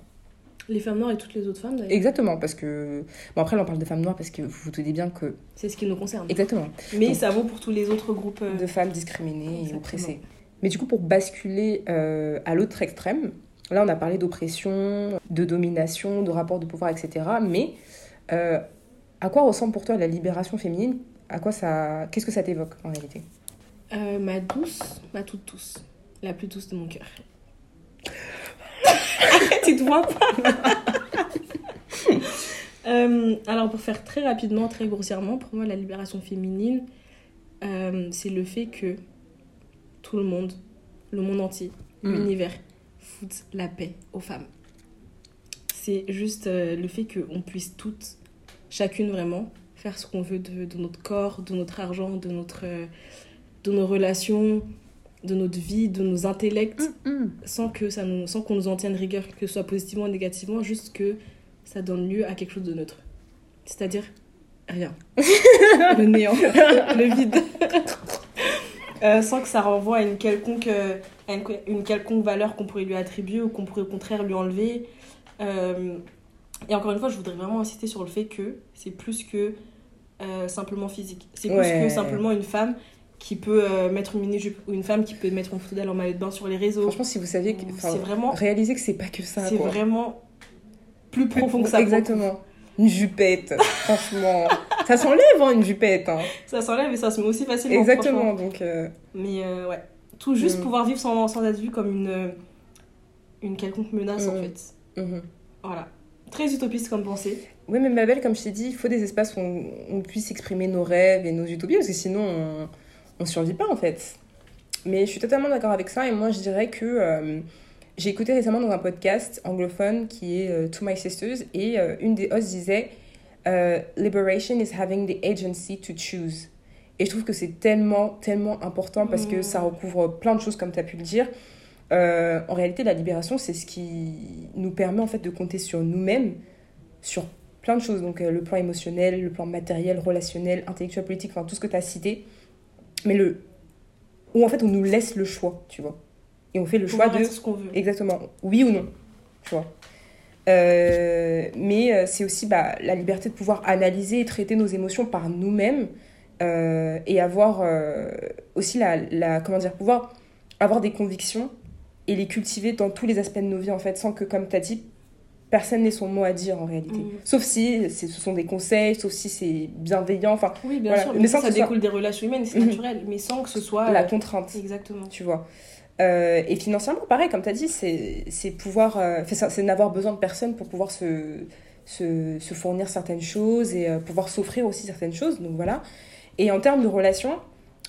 Les femmes noires et toutes les autres femmes, d'ailleurs. Exactement, parce que. Bon, après, là, on parle de femmes noires parce que vous vous doutez bien que. C'est ce qui nous concerne. Exactement. Mais Donc- ça vaut pour tous les autres groupes. euh, de femmes discriminées et oppressées. Mais du coup, pour basculer euh, à l'autre extrême, là, on a parlé d'oppression, de domination, de rapport de pouvoir, etc. Mais euh, à quoi ressemble pour toi la libération féminine? À quoi ça Qu'est-ce que ça t'évoque en réalité? Euh, ma douce, ma toute douce. La plus douce de mon cœur. tu te vois pas Euh, Alors, pour faire très rapidement, très grossièrement, pour moi, la libération féminine, euh, c'est le fait que tout le monde, le monde entier, Mm. l'univers, foute la paix aux femmes. C'est juste euh, le fait qu'on puisse toutes, chacune vraiment, faire ce qu'on veut de, de notre corps, de notre argent, de, notre, de nos relations, de notre vie, de nos intellects, sans que ça nous, sans qu'on nous en tienne rigueur, que ce soit positivement ou négativement, juste que ça donne lieu à quelque chose de neutre. C'est-à-dire rien. le néant, le vide. Euh, sans que ça renvoie à une quelconque, euh, à une, une quelconque valeur qu'on pourrait lui attribuer ou qu'on pourrait au contraire lui enlever. Euh, et encore une fois, je voudrais vraiment insister sur le fait que c'est plus que euh, simplement physique. C'est plus Ouais. que simplement une femme qui peut euh, mettre une mini-jupe ou une femme qui peut mettre une photo d'elle en maillot de bain sur les réseaux. Franchement, si vous saviez que. C'est vraiment, Réalisez que c'est pas que ça. c'est vraiment plus profond que ça. Exactement. Une jupette, franchement. ça s'enlève, hein, une jupette. hein. Ça s'enlève et ça se met aussi facilement. Exactement, donc. euh, Mais euh, ouais, tout juste Mm. pouvoir vivre sans, sans être vu comme une, une quelconque menace en Mm. fait. mhm. Voilà. Très utopiste comme pensée. Oui, mais ma belle, comme je t'ai dit, il faut des espaces où on, on puisse exprimer nos rêves et nos utopies, parce que sinon, on, on survit pas, en fait. Mais je suis totalement d'accord avec ça, et moi, je dirais que euh, j'ai écouté récemment dans un podcast anglophone qui est euh, To My Sisters, et euh, une des hosts disait Liberation is having the agency to choose. Et je trouve que c'est tellement, tellement important parce que Mm. ça recouvre plein de choses, comme tu as pu le dire. En réalité, la libération, c'est ce qui nous permet en fait de compter sur nous-mêmes, sur plein de choses. Donc le plan émotionnel, le plan matériel, relationnel, intellectuel, politique, enfin tout ce que tu as cité. Mais le. Où en fait on nous laisse le choix, tu vois. Et on fait le choix de. ce qu'on veut. Exactement, oui ou non, tu vois. Euh, mais euh, c'est aussi bah, la liberté de pouvoir analyser et traiter nos émotions par nous-mêmes euh, et avoir euh, aussi la, la, comment dire, pouvoir avoir des convictions et les cultiver dans tous les aspects de nos vies en fait, sans que, comme tu as dit, personne n'ait son mot à dire en réalité. Mhm. Sauf si ce sont des conseils, sauf si c'est bienveillant, enfin Oui, bien Voilà. sûr. Mais Mais sans ça, soit- découle des relations humaines, c'est Mhm. naturel. Mais sans que ce soit. la euh, contrainte. Exactement. tu vois. Euh, et financièrement, pareil, comme tu as dit, c'est pouvoir, euh, ça- c'est n'avoir besoin de personne pour pouvoir se, se, se fournir certaines choses et euh, pouvoir s'offrir aussi certaines choses. Donc voilà. Et en termes de relations,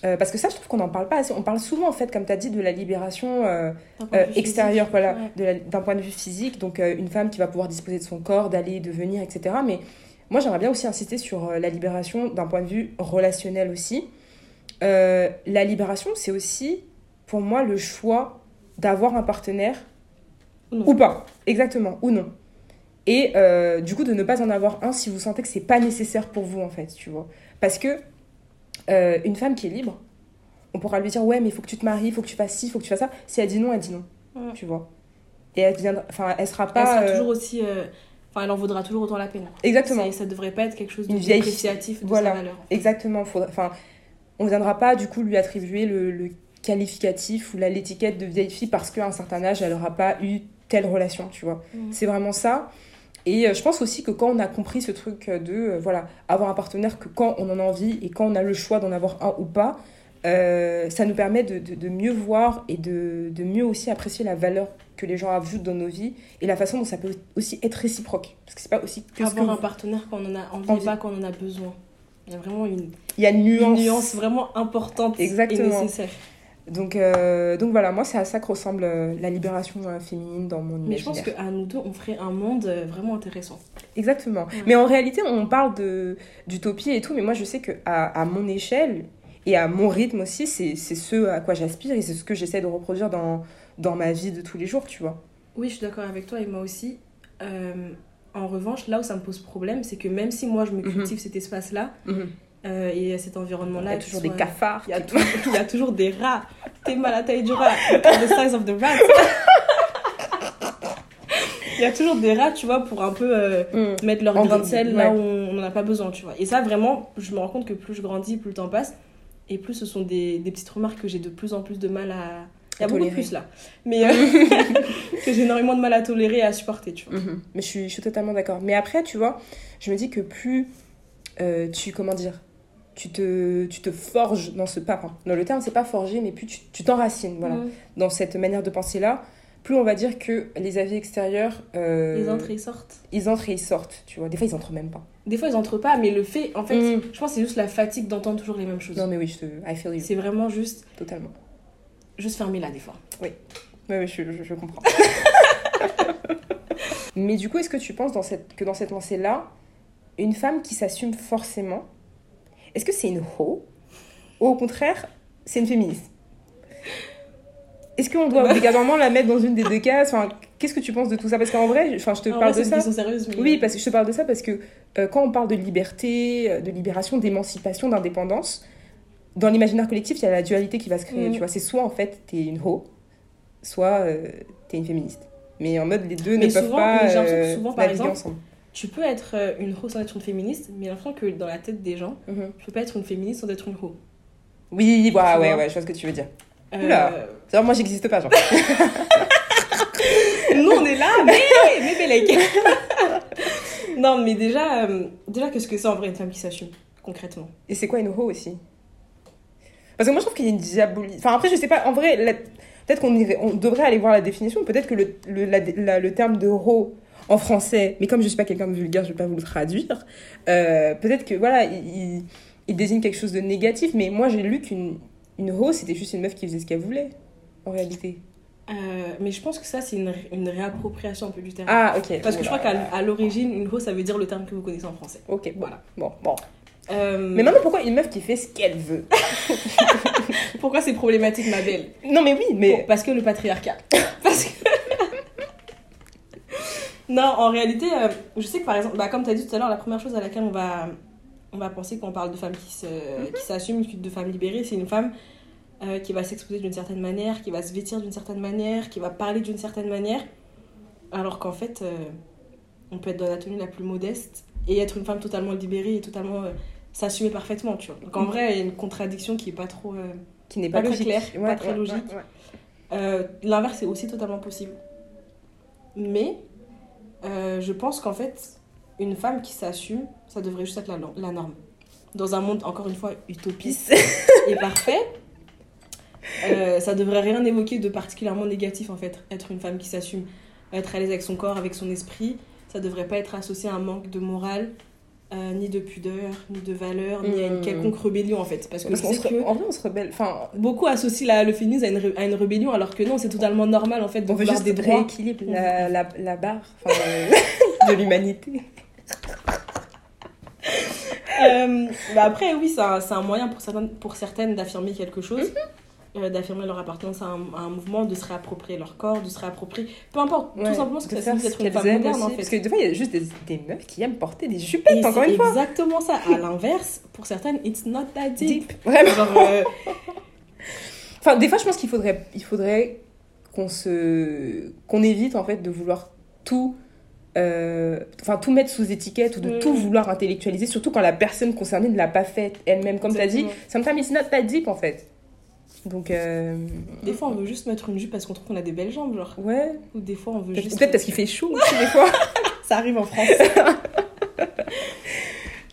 euh, parce que ça, je trouve qu'on n'en parle pas assez. On parle souvent, en fait, comme tu as dit, de la libération euh, euh, extérieure, physique. voilà, Ouais. d'un point de vue physique. Donc une femme qui va pouvoir disposer de son corps, d'aller, de venir, etc. Mais moi, j'aimerais bien aussi insister sur la libération d'un point de vue relationnel aussi. La libération, c'est aussi, pour moi, le choix d'avoir un partenaire Ou non. ou pas. Exactement, ou non. Et du coup, de ne pas en avoir un si vous sentez que c'est pas nécessaire pour vous, en fait, tu vois. Parce que euh, une femme qui est libre, on pourra lui dire ouais, mais il faut que tu te maries, il faut que tu fasses ci, il faut que tu fasses ça. Si elle dit non, elle dit non, tu vois. Et elle viendra, enfin, elle sera Elle pas. sera euh, toujours aussi. euh, Enfin, elle en vaudra toujours autant la peine. Exactement. C'est- Ça devrait pas être quelque chose de Une vieille dépréciatif de Voilà. sa valeur. Exactement. Enfin, on ne viendra pas du coup lui attribuer le, le qualificatif ou l'étiquette de vieille fille parce qu'à un certain âge, elle n'aura pas eu telle relation, tu vois. Mhm. C'est vraiment ça. Et euh, je pense aussi que quand on a compris ce truc de euh, voilà avoir un partenaire que quand on en a envie et quand on a le choix d'en avoir un ou pas, euh, ça nous permet de, de- de mieux voir et de, de mieux aussi apprécier la valeur que les gens ajoutent dans nos vies et la façon dont ça peut aussi être réciproque. Parce que c'est pas aussi que ce que Avoir un vous- partenaire quand on en a envie, Envie. pas quand on en a besoin. Il y a vraiment une, Il y a une une nuance. nuance vraiment importante Exactement. et nécessaire. Donc, euh, donc voilà, moi, c'est à ça que ressemble euh, la libération euh, féminine dans mon imaginaire. Mais je pense qu'à nous deux, on ferait un monde vraiment intéressant. Exactement. Ouais. Mais en réalité, on parle de d'utopie et tout, mais moi, je sais que à, à mon échelle et à mon rythme aussi, c'est c'est ce à quoi j'aspire et c'est ce que j'essaie de reproduire dans, dans ma vie de tous les jours, tu vois. Oui, je suis d'accord avec toi et moi aussi. En revanche, là où ça me pose problème, c'est que même si moi je me Mhm. cultive cet espace-là euh, et cet Il environnement-là, y a toujours des cafards. Il y, a toujours, il y a toujours des rats. T'es mal à la taille du rat. The size of the rat. Il y a toujours des rats, tu vois, pour un peu euh, Mm. mettre leur En grain de sel là où on n'en a pas besoin, tu vois. Et ça, vraiment, je me rends compte que plus je grandis, plus le temps passe. Et plus ce sont des, des petites remarques que j'ai de plus en plus de mal à. Il y a beaucoup plus là. Mais euh, que j'ai énormément de mal à tolérer et à supporter, tu vois. Mhm. Mais je suis, je suis totalement d'accord. Mais après, tu vois, je me dis que plus euh, tu, comment dire, tu te, tu te forges dans ce pas. Non, le terme, c'est pas forger, mais plus tu t'enracines, voilà, Mm. dans cette manière de penser-là, plus on va dire que les avis extérieurs, euh, Ils entrent et ils sortent. ils entrent et ils sortent, tu vois. Des fois, ils entrent même pas. Des fois, ils entrent pas, mais le fait, en fait, Mm. je pense que c'est juste la fatigue d'entendre toujours les mêmes choses. Non, mais oui, je te, I feel you, C'est vraiment juste, totalement. juste fermer là, des fois. Oui, oui, je, je- je comprends. Mais du coup, est-ce que tu penses dans cette, que dans cette lancée-là, une femme qui s'assume forcément, est-ce que c'est une hoe Ou au contraire, c'est une féministe? Est-ce qu'on doit obligatoirement la mettre dans une des deux cases enfin, Qu'est-ce que tu penses de tout ça? Parce qu'en vrai, enfin, je te En parle vrai, de ça. sérieuse, mais- Oui, parce que je te parle de ça parce que euh, quand on parle de liberté, euh, de libération, d'émancipation, d'indépendance, dans l'imaginaire collectif, il y a la dualité qui va se créer. Mm. Tu vois, c'est soit en fait t'es une ho, soit euh, t'es une féministe. Mais en mode les deux Mais ne peuvent pas mais euh, souvent, par naviguer exemple, ensemble. Tu peux être euh, une ho sans être une féministe, mais l'impression que dans la tête des gens, Mhm. tu peux pas être une féministe sans être une ho. Oui, ouais, ouais, je vois ce que tu veux dire. Euh, Oula. C'est-à-dire, moi, j'existe pas, genre. Nous, on est là, mais, mais Bélec. non, mais déjà, euh, déjà qu'est-ce que c'est en vrai une femme qui s'assume, concrètement? Et c'est quoi une ho aussi? Parce que moi, je trouve qu'il y a une diabolie. Enfin, après, je sais pas, en vrai, la- peut-être qu'on irait- on devrait aller voir la définition. Peut-être que le, le, la- la- le terme de ho en français, mais comme je suis pas quelqu'un de vulgaire, je vais pas vous le traduire. euh, peut-être que, voilà, il, désigne quelque chose de négatif, mais moi, j'ai lu qu'une une ho, c'était juste une meuf qui faisait ce qu'elle voulait, en réalité. Euh, Mais je pense que ça, c'est une, une réappropriation un peu du terme. Ah, ok. Parce que je crois qu'à l'origine, une ho, ça veut dire le terme que vous connaissez en français. Ok, Voilà. bon, bon. Euh, Mais maintenant, pourquoi une meuf qui fait ce qu'elle veut? Pourquoi c'est problématique, ma belle? Non, mais oui, mais. Bon, parce que le patriarcat. parce que... non, en réalité, euh, je sais que par exemple, bah, comme tu as dit tout à l'heure, la première chose à laquelle on va, on va penser quand on parle de femmes qui se- qui s'assument, de femmes libérées, c'est une femme euh, qui va s'exposer d'une certaine manière, qui va se vêtir d'une certaine manière, qui va parler d'une certaine manière. Alors qu'en fait, euh, on peut être dans la tenue la plus modeste et être une femme totalement libérée et totalement s'assumer parfaitement, tu vois. Donc en vrai, il y a une contradiction qui est pas trop... qui n'est pas, Pas très logique. clair, pas très logique. L'inverse est aussi totalement possible. Mais euh, je pense qu'en fait, une femme qui s'assume, ça devrait juste être la, no- la norme. Dans un monde, encore une fois, utopiste et parfait, euh, ça devrait rien évoquer de particulièrement négatif, en fait. Être une femme qui s'assume, être à l'aise avec son corps, avec son esprit, ça devrait pas être associé à un manque de morale, euh, ni de pudeur, ni de valeur, ni à une Mm. quelconque rébellion, en fait. Parce que Parce En vrai, on se rebelle. Enfin, beaucoup associent la- le féminisme à une, à une rébellion, alors que non, c'est totalement normal, en fait, de on veut juste des droits. rééquilibrer la, la, la barre euh, de l'humanité. Euh, bah après, oui, c'est un, c'est un moyen pour certaines, pour certaines d'affirmer quelque chose, Mhm. Euh, d'affirmer leur appartenance à un, à un mouvement, de se réapproprier leur corps, de se réapproprier. Peu importe, Ouais, tout simplement ce que ça signifie d'être une femme moderne, aussi. en fait. Parce que des fois, il y a juste des, des meufs qui aiment porter des Et jupettes, encore une fois. exactement ça. À l'inverse, pour certaines, it's not that deep. Deep. Vraiment. Genre, euh, Enfin, des fois, je pense qu'il faudrait, il faudrait qu'on se, qu'on évite en fait de vouloir tout, euh, enfin tout mettre sous étiquette ou de tout vouloir intellectualiser, surtout quand la personne concernée ne l'a pas fait elle-même, comme tu as dit. Sometimes it's not that deep en fait. Donc, euh, des fois, on veut juste mettre une jupe parce qu'on trouve qu'on a des belles jambes, genre. ouais. Ou des fois, on veut juste. peut-être parce qu'il fait chaud aussi des fois. Ça arrive en France.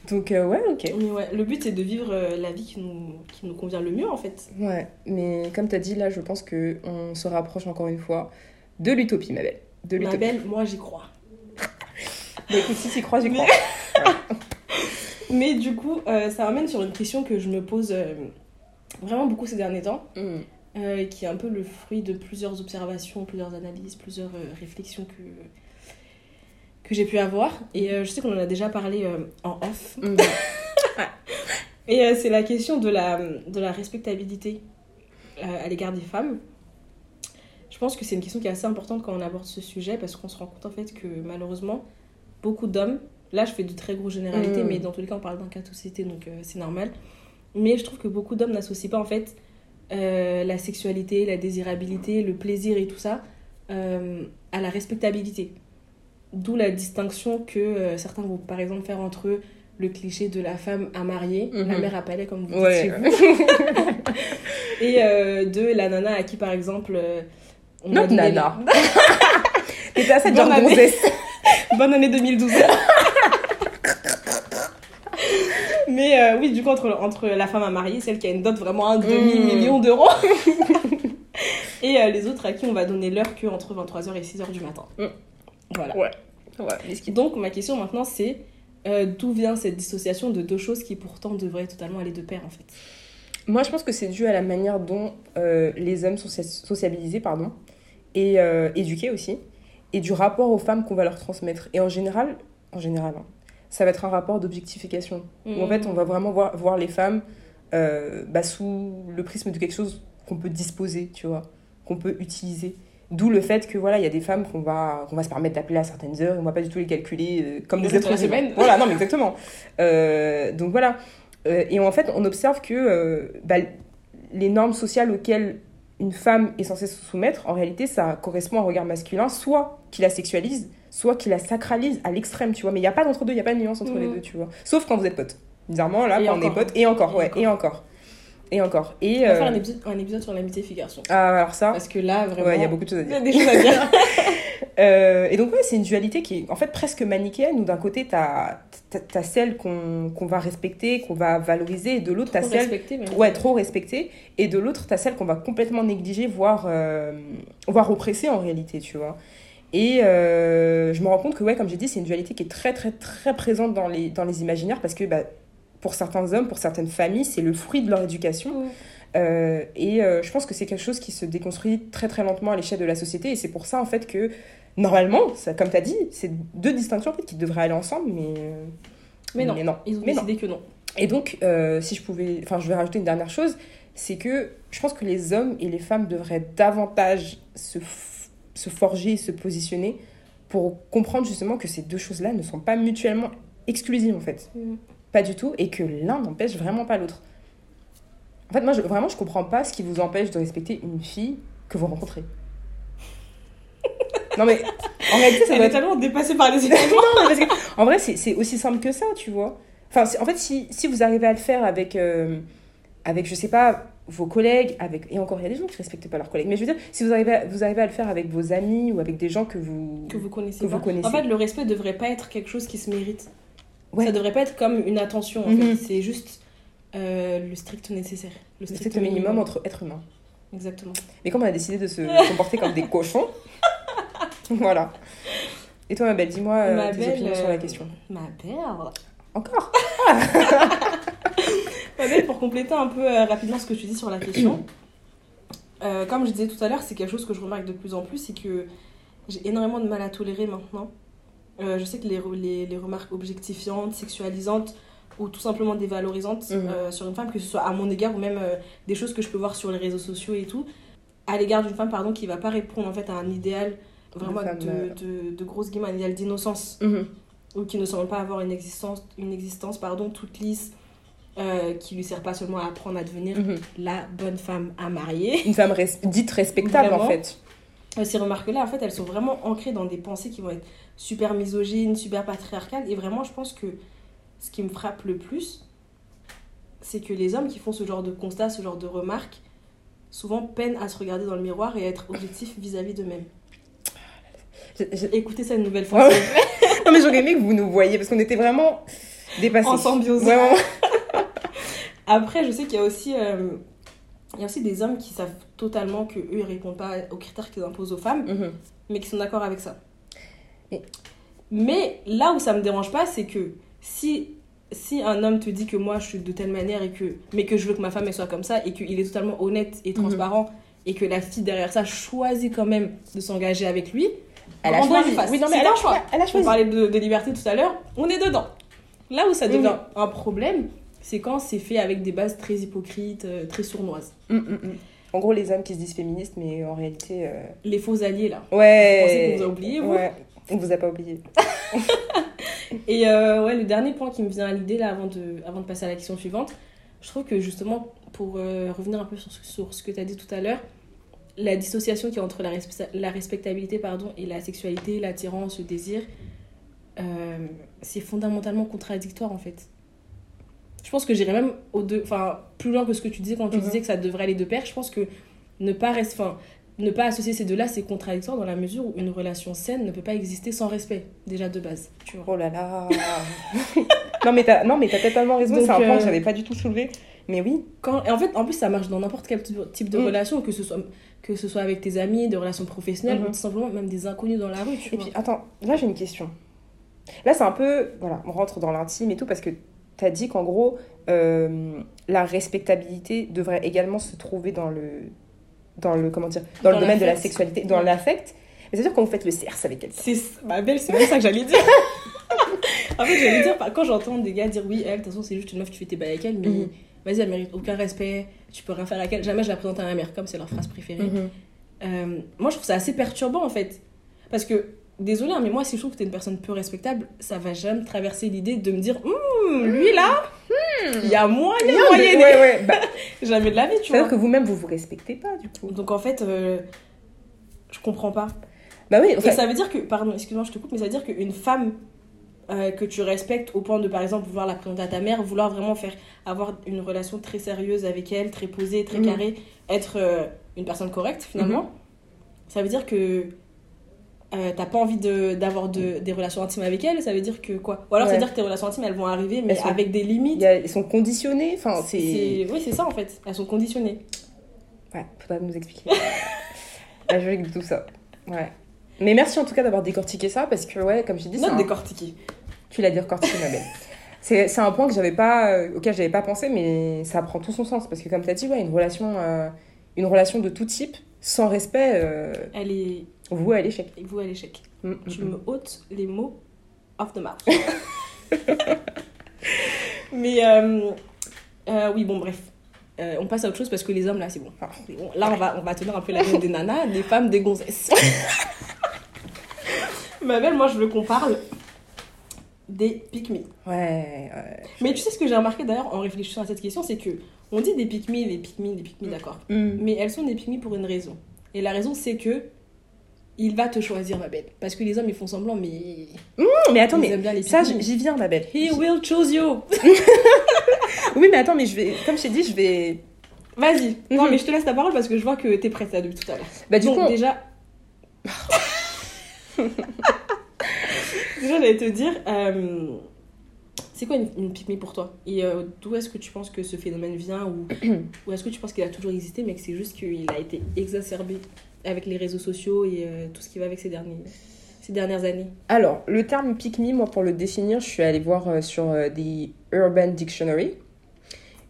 Donc, euh, ouais, ok. Mais ouais, le but, c'est de vivre euh, la vie qui nous, qui nous convient le mieux, en fait. Ouais, mais comme tu as dit, là, je pense que on se rapproche encore une fois de l'utopie, ma belle. De Ma l'utopie. belle, moi, j'y crois. Bah, écoute, si tu crois, j'y Mais- crois. Mais du coup, ça m'amène sur une question que je me pose vraiment beaucoup ces derniers temps. Mm. euh, qui est un peu le fruit de plusieurs observations, plusieurs analyses, plusieurs euh, réflexions que, que j'ai pu avoir. Et euh, je sais qu'on en a déjà parlé en off. Mhm. Et c'est la question de la, de la respectabilité à l'égard des femmes. Je pense que c'est une question qui est assez importante quand on aborde ce sujet parce qu'on se rend compte en fait que malheureusement, beaucoup d'hommes, là je fais de très grosses généralités, Mm. mais dans tous les cas on parle d'un cas de société donc c'est normal. Mais je trouve que beaucoup d'hommes n'associent pas en fait euh, la sexualité, la désirabilité, le plaisir et tout ça euh, à la respectabilité. D'où la distinction que euh, certains vont par exemple faire entre eux le cliché de la femme à marier, la Mhm. mère à palais comme vous dites Ouais. chez vous, et de la nana à qui par exemple on a Notre donné- nana. T'étais à de Bonne année. Bonne année 2012. Mais euh, oui, du coup, entre, entre la femme à marier, celle qui a une dot vraiment un demi-million d'euros, et euh, les autres à qui on va donner l'heure que entre 23h et 6h du matin. Mm. Voilà. Ouais. Ouais, Donc, ma question maintenant, c'est euh, d'où vient cette dissociation de deux choses qui pourtant devraient totalement aller de pair, en fait? Moi, je pense que c'est dû à la manière dont les hommes sont socia- sociabilisés, pardon, et éduqués aussi, et du rapport aux femmes qu'on va leur transmettre. Et en général, en général, hein, ça va être un rapport d'objectification. En fait, on va vraiment voir, voir les femmes euh, bah, sous le prisme de quelque chose qu'on peut disposer, tu vois, qu'on peut utiliser. D'où le fait que voilà, il y a des femmes qu'on va, qu'on va se permettre d'appeler à certaines heures, on va pas du tout les calculer euh, comme des êtres humains. Voilà, non, mais exactement. Euh, donc voilà. Euh, et en fait, on observe que bah, les normes sociales auxquelles une femme est censée se soumettre, en réalité, ça correspond à un regard masculin, soit qui la sexualise, soit qui la sacralise à l'extrême, tu vois. Mais il n'y a pas d'entre-deux, il n'y a pas de nuance entre les Mhm. deux, tu vois. Sauf quand vous êtes potes. Bizarrement, là, Et quand on est potes, et encore, Et ouais, encore. et encore. Et encore. Et, On va euh, faire un épisode, un épisode sur l'amitié fille-garçon. ah, alors ça, Parce que là, vraiment, ouais, il y a beaucoup de choses à il y dire. a des choses à dire. Euh, et donc, ouais, c'est une dualité qui est en fait presque manichéenne, où d'un côté, t'as as, celle qu'on qu'on va respecter, qu'on va valoriser, et de l'autre, t'as celle même. ouais, trop respectée, et de l'autre, t'as celle qu'on va complètement négliger, voire, euh, voire oppresser en réalité, tu vois. Et euh, je me rends compte que, ouais, comme j'ai dit, c'est une dualité qui est très, très, très présente dans les, dans les imaginaires, parce que bah, pour certains hommes, pour certaines familles, c'est le fruit de leur éducation. Euh, et euh, je pense que c'est quelque chose qui se déconstruit très très lentement à l'échelle de la société. Et c'est pour ça en fait que normalement, ça, comme tu as dit, c'est deux distinctions en fait, qui devraient aller ensemble, mais, euh, Mais non, mais non. ils ont Mais non. décidé que non. Et donc, si je pouvais, enfin, je vais rajouter une dernière chose, c'est que je pense que les hommes et les femmes devraient davantage se, se forger et se positionner pour comprendre justement que ces deux choses-là ne sont pas mutuellement exclusives en fait. Mm. Pas du tout, et que l'un n'empêche vraiment pas l'autre. En fait, moi, je, vraiment, je comprends pas ce qui vous empêche de respecter une fille que vous rencontrez. non, mais en réalité, ça Elle doit est être. tellement dépassée par les événements. En vrai, c'est aussi simple que ça, tu vois. Enfin, en fait, si, si vous arrivez à le faire avec, euh, avec, je sais pas, vos collègues, avec... et encore, il y a des gens qui respectent pas leurs collègues, mais je veux dire, si vous arrivez à, vous arrivez à le faire avec vos amis ou avec des gens que vous... que vous connaissez Que pas. vous connaissez. En fait, le respect devrait pas être quelque chose qui se mérite. Ouais. Ça devrait pas être comme une attention. En Mhm. fait. C'est juste euh, le strict nécessaire. Le strict minimum entre êtres humains. Exactement. Mais comme on a décidé de se comporter comme des cochons, voilà. Et toi, ma belle, dis-moi euh, tes belle, opinions sur la euh, question. Ma belle. Encore? pour compléter un peu euh, rapidement ce que tu dis sur la question. euh, comme je disais tout à l'heure, c'est quelque chose que je remarque de plus en plus, c'est que j'ai énormément de mal à tolérer maintenant. Euh, je sais que les, les, les remarques objectifiantes, sexualisantes ou tout simplement dévalorisantes Mhm. sur une femme, que ce soit à mon égard ou même des choses que je peux voir sur les réseaux sociaux et tout, à l'égard d'une femme pardon, qui va pas répondre en fait à un idéal vraiment De femme, de, de, de grosse guillemets, un idéal d'innocence Mhm. ou qui ne semble pas avoir une existence, une existence pardon, toute lisse, euh, qui lui sert pas seulement à apprendre à devenir Mhm. la bonne femme à marier. Une femme res- dite respectable, en fait. Euh, Ces remarques-là, en fait, elles sont vraiment ancrées dans des pensées qui vont être super misogynes, super patriarcales. Et vraiment, je pense que ce qui me frappe le plus, c'est que les hommes qui font ce genre de constat, ce genre de remarques, souvent peinent à se regarder dans le miroir et à être objectifs vis-à-vis d'eux-mêmes. Écoutez ça une nouvelle fois. Non, mais j'aurais aimé que vous nous voyiez parce qu'on était vraiment dépassés. En symbiose. Vraiment. Après, je sais qu'il y a aussi, euh, il y a aussi des hommes qui savent totalement que eux ils répondent pas aux critères qu'ils imposent aux femmes, Mhm. mais qui sont d'accord avec ça. Et- Mais là où ça me dérange pas, c'est que si si un homme te dit que moi je suis de telle manière et que mais que je veux que ma femme elle soit comme ça et qu'il est totalement honnête et transparent et que la fille derrière ça choisit quand même de s'engager avec lui, Elle a choisi. Oui, non, mais C'est elle a, choix. elle a On parlait de, de liberté tout à l'heure, on est dedans. Là où ça devient un problème, c'est quand c'est fait avec des bases très hypocrites, euh, très sournoises. Mm, mm, mm. En gros, les hommes qui se disent féministes, mais en réalité. euh, Les faux alliés, là. Ouais. Vous pensez qu'on vous a oublié, vous Ouais. On vous a pas oublié. Et euh, ouais, le dernier point qui me vient à l'idée, là, avant de, avant de passer à la question suivante, je trouve que justement, pour euh, revenir un peu sur, ce- sur ce que tu as dit tout à l'heure, la dissociation qui est entre la, respe- la respectabilité pardon, et la sexualité, l'attirance, le désir, euh, c'est fondamentalement contradictoire en fait. Je pense que j'irais même au deux, enfin, plus loin que ce que tu disais quand tu Mhm. disais que ça devrait aller de pair. Je pense que ne pas, rest- enfin, ne pas associer ces deux-là, c'est contradictoire dans la mesure où une relation saine ne peut pas exister sans respect, déjà de base. Tu vois. Oh là là. non, mais t'as non, mais t'as totalement raison. C'est un point euh, que j'avais pas du tout soulevé. Mais oui. Quand, et en fait, en plus, ça marche dans n'importe quel type de Mm. relation, que ce, soit, que ce soit avec tes amis, des relations professionnelles, Mhm. ou tout simplement même des inconnus dans la rue, tu Et vois. puis, attends, là j'ai une question. Là, c'est un peu. Voilà, on rentre dans l'intime et tout parce que t'as dit qu'en gros, euh, la respectabilité devrait également se trouver dans le. Dans le, comment dire, dans, Dans le domaine de la sexualité, dans Ouais. l'affect. Mais c'est-à-dire quand vous faites le cerce avec quelqu'un. C'est ma belle, c'est même ça que j'allais dire. en fait, j'allais dire, quand j'entends des gars dire oui, elle, de toute façon, c'est juste une meuf, tu fais tes bails avec elle, mais Mhm. vas-y, elle mérite aucun respect, tu peux rien faire avec elle. Jamais je la présente à ma mère, comme c'est leur phrase préférée. Mhm. Euh, moi, je trouve ça assez perturbant en fait. Parce que, désolé, hein, mais moi, si je trouve que t'es une personne peu respectable, ça va jamais traverser l'idée de me dire, Hum, lui là, il y a moyen, Ouais, moyen. ouais, ouais. Bah, Jamais de la vie, tu vois. C'est-à-dire que vous-même, vous vous respectez pas, du coup. Donc en fait, euh, je comprends pas. Bah oui, Et enfin, ça veut dire que, pardon, excuse-moi, je te coupe, mais ça veut dire qu'une femme euh, que tu respectes au point de, par exemple, vouloir la présenter à ta mère, vouloir vraiment faire avoir une relation très sérieuse avec elle, très posée, très Mhm. carrée, être euh, une personne correcte finalement, Mhm. ça veut dire que euh, t'as pas envie d'avoir de, des relations intimes avec elle, ça veut dire que quoi? Ou alors ça veut dire que tes relations intimes elles vont arriver, mais Elles sont- avec des limites. a- ils sont conditionnés. Enfin, c'est. Oui, c'est ça en fait, elles sont conditionnées. Ouais, faudra nous expliquer. la logique de tout ça. Ouais. Mais merci en tout cas d'avoir décortiqué ça parce que, ouais, comme j'ai dit, Note un- décortiquée. tu l'as décortiqué, ma belle. C'est un point que j'avais pas, euh, auquel j'avais pas pensé, mais ça prend tout son sens parce que, comme tu as dit, ouais, une relation, euh, une relation de tout type, sans respect, Elle est vous à l'échec. vous à l'échec. Mm, mm, tu mm. me ôtes les mots off the mouth. Mais euh, euh, oui, bon, bref. Euh, on passe à autre chose parce que les hommes, là, c'est bon. Enfin, bon. Là, on va, on va tenir un peu la gueule des nanas, des femmes, des gonzesses. Ma belle, moi, je veux qu'on parle des pick me. Ouais, ouais. Mais tu sais ce que j'ai remarqué d'ailleurs en réfléchissant à cette question, c'est que on dit des pick me, des pick me, des pick me, d'accord. Mm. Mais elles sont des pick me pour une raison. Et la raison, c'est que il va te choisir, ma belle. Parce que les hommes, ils font semblant, mais Non, mais attends, ils mais aiment bien les ça, j'y viens, ma belle. He will choose you. Oui, mais attends, mais je vais, comme je t'ai dit, je vais. Vas-y. Non, Mhm. mais je te laisse la parole parce que je vois que t'es prête là depuis tout à l'heure. Bah, du Donc, coup, on- déjà. déjà, j'allais te dire. euh, C'est quoi une, une pour toi? Et euh, d'où est-ce que tu penses que ce phénomène vient Ou, ou est-ce que tu penses qu'il a toujours existé mais que c'est juste qu'il a été exacerbé? Avec les réseaux sociaux et euh, tout ce qui va avec ces, derniers, ces dernières années Alors, le terme pick me, moi, pour le définir, je suis allée voir euh, sur euh, des Urban Dictionary.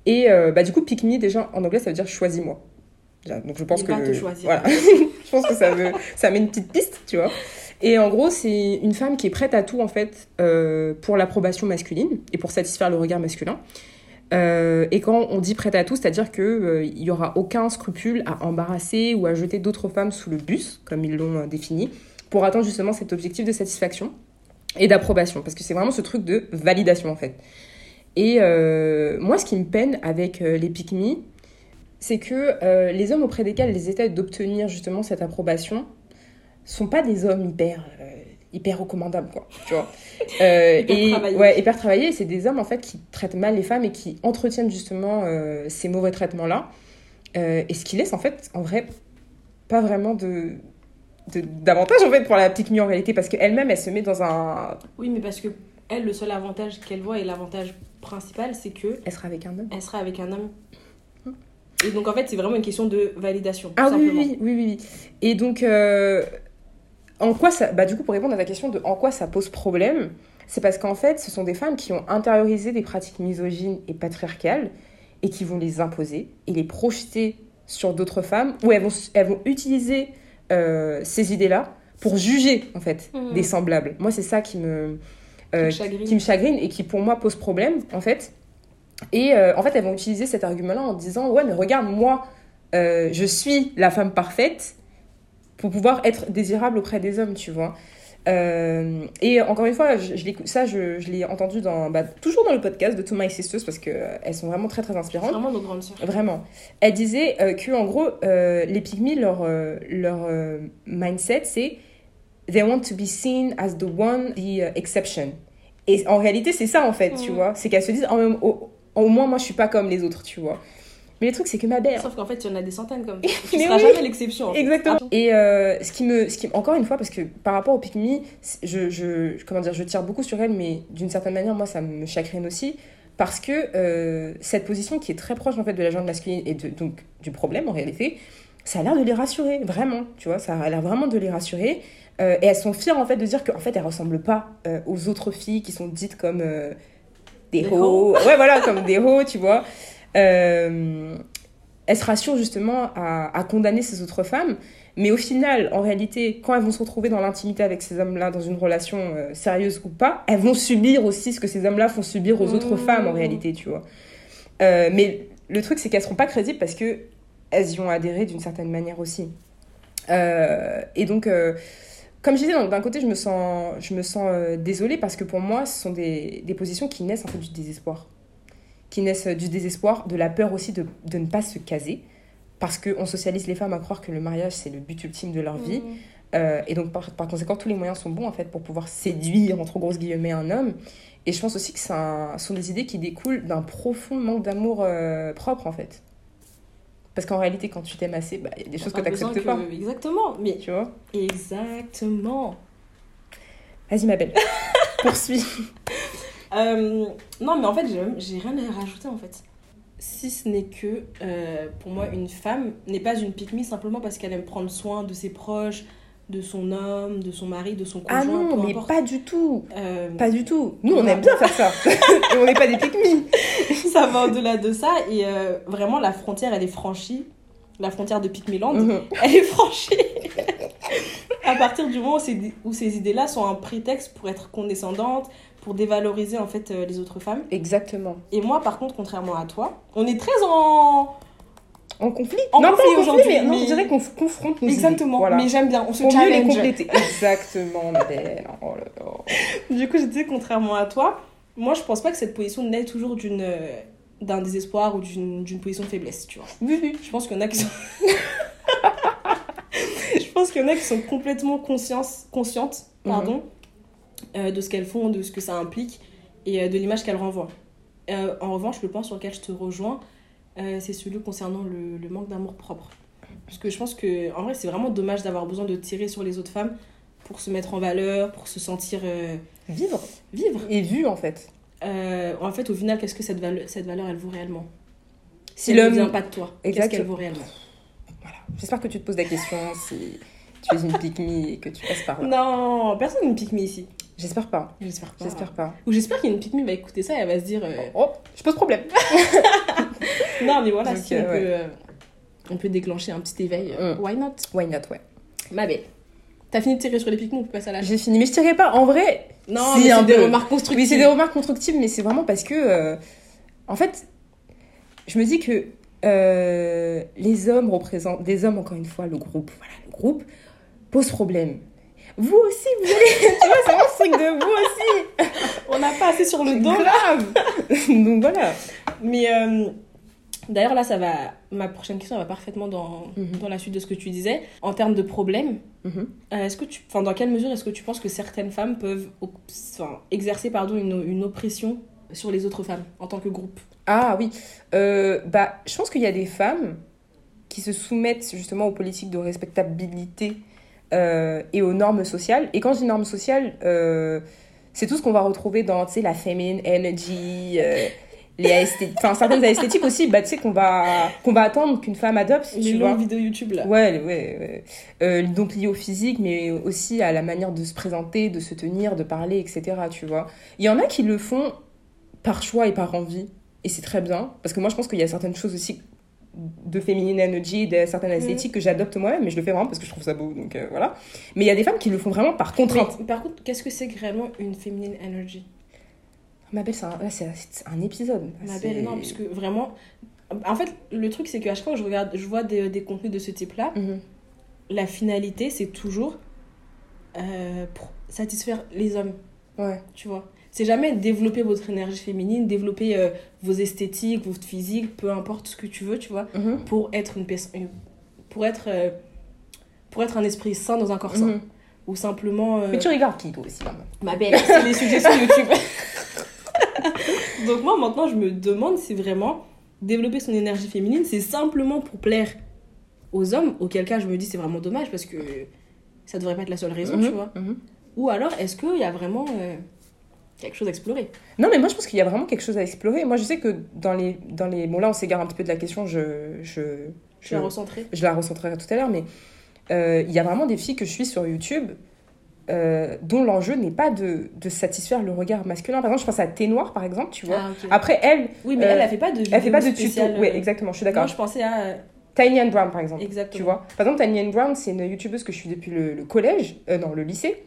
Et bah, du coup, pick me, déjà, en anglais, ça veut dire choisis-moi. Donc, je pense Il que. va te choisir. Voilà. je pense que ça, veut, ça met une petite piste, tu vois. Et en gros, c'est une femme qui est prête à tout, en fait, pour l'approbation masculine et pour satisfaire le regard masculin. Euh, et quand on dit prête à tout, c'est-à-dire qu'il n'y aura aucun scrupule à embarrasser ou à jeter d'autres femmes sous le bus, comme ils l'ont euh, défini, pour atteindre justement cet objectif de satisfaction et d'approbation. Parce que c'est vraiment ce truc de validation, en fait. Et euh, moi, ce qui me peine avec euh, les pick c'est que euh, les hommes auprès desquels les états d'obtenir justement cette approbation sont pas des hommes hyper euh, hyper recommandables quoi tu vois Euh, et ouais hyper travaillés c'est des hommes en fait qui traitent mal les femmes et qui entretiennent justement euh, ces mauvais traitements là et ce qui laisse en fait en vrai pas vraiment de d'avantage en fait pour la petite en réalité parce qu'elle-même elle se met dans un Oui, mais parce que elle, le seul avantage qu'elle voit et l'avantage principal, c'est que elle sera avec un homme elle sera avec un homme. Et donc en fait, c'est vraiment une question de validation. Ah oui, oui, oui, oui. Et donc, euh, en quoi ça. Bah, du coup, pour répondre à ta question de en quoi ça pose problème, c'est parce qu'en fait, ce sont des femmes qui ont intériorisé des pratiques misogynes et patriarcales et qui vont les imposer et les projeter sur d'autres femmes, ou elles vont, elles vont utiliser euh, ces idées-là pour juger, en fait, Mhm. des semblables. Moi, c'est ça qui me, euh, Qui me chagrine et qui, pour moi, pose problème, en fait. Et euh, en fait, elles vont utiliser cet argument-là en disant Ouais, mais regarde, moi, je suis la femme parfaite pour pouvoir être désirable auprès des hommes, tu vois. Euh, et encore une fois, je, je ça, je, je l'ai entendu dans, bah, toujours dans le podcast de To My Sisters parce qu'elles sont vraiment très très inspirantes. vraiment nos grandes sœurs. Vraiment. Elle disait euh, que en gros, euh, les pygmies, leur, euh, leur euh, mindset, c'est they want to be seen as the one, the uh, exception. Et en réalité, c'est ça en fait, tu Mhm. vois. C'est qu'elles se disent, oh, au, au moins, moi, je suis pas comme les autres, tu vois. Mais le truc, c'est que ma belle. Sauf qu'en fait, il y en a des centaines comme toi. Tu seras oui. jamais l'exception. en fait. Exactement. Et euh, ce qui me, ce qui, encore une fois, parce que par rapport aux Pikmi, je, je, comment dire, je tire beaucoup sur elle, mais d'une certaine manière, moi, ça me chagrine aussi, parce que euh, cette position qui est très proche en fait de la genre masculine et de, donc du problème en réalité, ça a l'air de les rassurer, vraiment, tu vois, ça a l'air vraiment de les rassurer. Euh, et elles sont fières en fait de dire qu'en fait elles ressemblent pas aux autres filles qui sont dites comme des, hoes, ouais voilà comme des hoes, tu vois. Euh, elles se rassurent justement à, à condamner ces autres femmes, mais au final, en réalité, quand elles vont se retrouver dans l'intimité avec ces hommes-là, dans une relation euh, sérieuse ou pas, elles vont subir aussi ce que ces hommes-là font subir aux autres Mmh. femmes en réalité, tu vois. Euh, mais le truc, c'est qu'elles seront pas crédibles parce que elles y ont adhéré d'une certaine manière aussi. Euh, et donc, comme je disais, d'un côté, je me sens, je me sens euh, désolée parce que pour moi, ce sont des, des positions qui naissent en fait du désespoir. Qui naissent du désespoir, de la peur aussi de, de ne pas se caser. Parce qu'on socialise les femmes à croire que le mariage, c'est le but ultime de leur vie. Mhm. Euh, et donc, par, par conséquent, tous les moyens sont bons en fait pour pouvoir séduire, entre grosses guillemets, un homme. Et je pense aussi que ça sont des idées qui découlent d'un profond manque d'amour euh, propre en fait. Parce qu'en réalité, quand tu t'aimes assez, bah, il y a des choses que tu n'acceptes que- pas. Exactement. Mais Tu vois? Exactement. Vas-y, ma belle. Poursuis. Euh, non, mais en fait, j'ai rien à rajouter en fait. Si ce n'est que, euh, pour moi, une femme n'est pas une pique simplement parce qu'elle aime prendre soin de ses proches, de son homme, de son mari, de son conjoint, Ah non, mais importe. pas du tout. Euh, Pas du tout. Nous, on Ouais. aime bien faire ça. Et on n'est pas des pique ça va au-delà de ça et euh, vraiment la frontière elle est franchie la frontière de Pikmiland Mhm. elle est franchie à partir du moment où ces, ces idées là sont un prétexte pour être condescendantes pour dévaloriser en fait euh, les autres femmes Exactement. et moi par contre contrairement à toi on est très en En conflit En Non, conflit pas en conflit, mais, non, mais- je dirais qu'on f- confronte exactement Voilà. mais j'aime bien on se Pour mieux les challenge compléter. Exactement, belle. Oh là là. du coup je disais contrairement à toi moi je pense pas que cette position naît toujours d'une euh, d'un désespoir ou d'une position de faiblesse tu vois Oui, oui. Je pense qu'il y en a qui sont. je pense qu'il y en a qui sont complètement conscience- conscientes pardon, euh, de ce qu'elles font, de ce que ça implique et euh, de l'image qu'elles renvoient. Euh, en revanche, le point sur lequel je te rejoins, c'est celui concernant le, le manque d'amour propre. Parce que je pense que, en vrai, c'est vraiment dommage d'avoir besoin de tirer sur les autres femmes pour se mettre en valeur, pour se sentir Vivre. vivre. Et vu, en fait. En fait, au final, qu'est-ce que cette valeur, cette valeur elle vaut réellement? Si Si elle ne l'homme- vient pas de toi, qu'est-ce qu'elle vaut réellement? Voilà. J'espère que tu te poses la question si tu es une pique et que tu passes par là. Non, personne ne pique me ici. J'espère pas. J'espère pas. J'espère pas. Ou j'espère qu'il y a une pique va écouter ça et elle va se dire euh, Oh, je pose problème. Non, mais voilà, Donc, si on, euh, peut, euh, on peut déclencher un petit éveil. Mm. Why not? Why not, ouais. Ma belle. T'as fini de tirer sur les pique on peut passer à la J'ai fini, mais je tirais pas. En vrai, Non, mais c'est des peu. remarques constructives. Oui, c'est des remarques constructives, mais c'est vraiment parce que, euh, en fait, je me dis que les hommes représentent, des hommes, encore une fois, le groupe, voilà, le groupe, pose problème. Vous aussi, vous allez, tu vois, c'est vraiment ce truc de vous aussi. On n'a pas assez sur le dos. Grave. Donc voilà. Mais euh, d'ailleurs, là, ça va. Ma prochaine question elle va parfaitement dans, Mhm. dans la suite de ce que tu disais. En termes de problèmes, Mhm. euh, est-ce que tu, enfin, dans quelle mesure est-ce que tu penses que certaines femmes peuvent enfin, exercer pardon, une, une oppression sur les autres femmes en tant que groupe? Ah oui, Euh, bah, je pense qu'il y a des femmes qui se soumettent justement aux politiques de respectabilité euh, et aux normes sociales. Et quand je dis normes sociales, euh, c'est tout ce qu'on va retrouver dans la feminine energy, euh, les aesthétiques, enfin certaines esthétiques aussi, bah, qu'on va, qu'on va attendre qu'une femme adopte, Les tu longues vidéos YouTube là. Ouais, ouais, ouais. Donc lié au physique, mais aussi à la manière de se présenter, de se tenir, de parler, etc. Tu vois. Il y en a qui le font par choix et par envie, et c'est très bien, parce que moi je pense qu'il y a certaines choses aussi de féminine energy, de certaines Mhm. esthétiques que j'adopte moi-même, mais je le fais vraiment parce que je trouve ça beau, donc euh, voilà. Mais il y a des femmes qui le font vraiment par contrainte. Mais, par contre, qu'est-ce que c'est réellement une feminine energy? Ma belle, c'est un, épisode. Ma belle, non, puisque vraiment. En fait, le truc, c'est qu'à chaque fois que je, regarde, je vois des, des contenus de ce type-là, Mhm. la finalité, c'est toujours euh, pour satisfaire les hommes, Ouais. tu vois? C'est jamais développer votre énergie féminine, développer euh, vos esthétiques, votre physique, peu importe ce que tu veux, tu vois, Mhm. pour être une personne. Pour être. euh, pour être un esprit sain dans un corps sain. Mhm. Ou simplement. euh, Mais tu regardes qui, toi aussi, maman Ma belle, c'est les suggestions YouTube. Donc moi maintenant je me demande si vraiment développer son énergie féminine c'est simplement pour plaire aux hommes, auquel cas je me dis c'est vraiment dommage parce que ça devrait pas être la seule raison, tu Mhm. vois. Mhm. Ou alors est-ce qu'il y a vraiment quelque chose à explorer Non, mais moi, je pense qu'il y a vraiment quelque chose à explorer. Moi, je sais que dans les... Dans les... Bon, là, on s'égare un petit peu de la question, je... je... Je suis recentrée. je la recentrerai tout à l'heure, mais euh, il y a vraiment des filles que je suis sur YouTube euh, dont l'enjeu n'est pas de, de satisfaire le regard masculin. Par exemple, je pense à Thé Noir, par exemple, tu vois. Ah. Après, elle, oui mais euh, elle elle fait pas de elle fait pas de tuto. Oui, euh, exactement, je suis Moi d'accord. je pensais à Tiny and Brown, par exemple. exactement. Tu vois Par exemple, Tiny and Brown, c'est une youtubeuse que je suis depuis le, le collège, non, le lycée.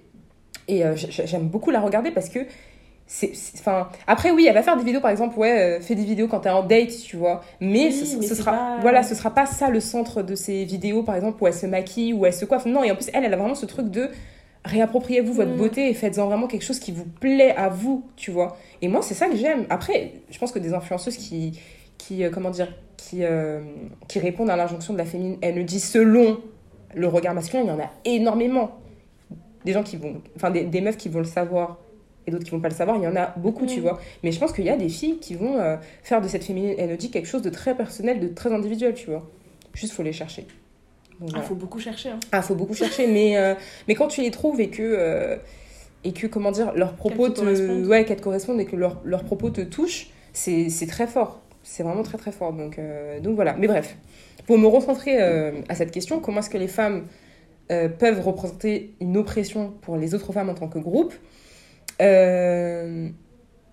Et j'aime beaucoup la regarder parce que c'est. Enfin, après, oui, elle va faire des vidéos, par exemple, ouais, euh, fais des vidéos quand t'es en date, tu vois. Mais, Oui, ce, mais ce sera. pas- Voilà, ce sera pas ça le centre de ses vidéos, par exemple, où elle se maquille, où elle se coiffe. Non, et en plus, elle, elle a vraiment ce truc de réappropriez-vous votre Mm. beauté et faites-en vraiment quelque chose qui vous plaît à vous, tu vois. Et moi, c'est ça que j'aime. Après, je pense que des influenceuses qui, qui euh, comment dire, qui, euh, qui répondent à l'injonction de la féminine energy selon le regard masculin, il y en a énormément. Des gens qui vont, enfin des, des meufs qui vont le savoir et d'autres qui vont pas le savoir, il y en a beaucoup, tu Mm. vois. Mais je pense qu'il y a des filles qui vont euh, faire de cette féminine energy quelque chose de très personnel, de très individuel, tu vois. Juste, faut les chercher. Donc, Ah, faut beaucoup chercher. hein. Ah, faut beaucoup chercher, mais, euh, mais quand tu les trouves et que, euh, et que comment dire, leurs propos te correspondent. ouais, qu'elles te correspondent et que leurs propos te touchent, c'est c'est très fort. C'est vraiment très très fort. Donc, donc voilà. Mais bref, pour me recentrer à cette question, comment est-ce que les femmes euh, peuvent représenter une oppression pour les autres femmes en tant que groupe? Euh,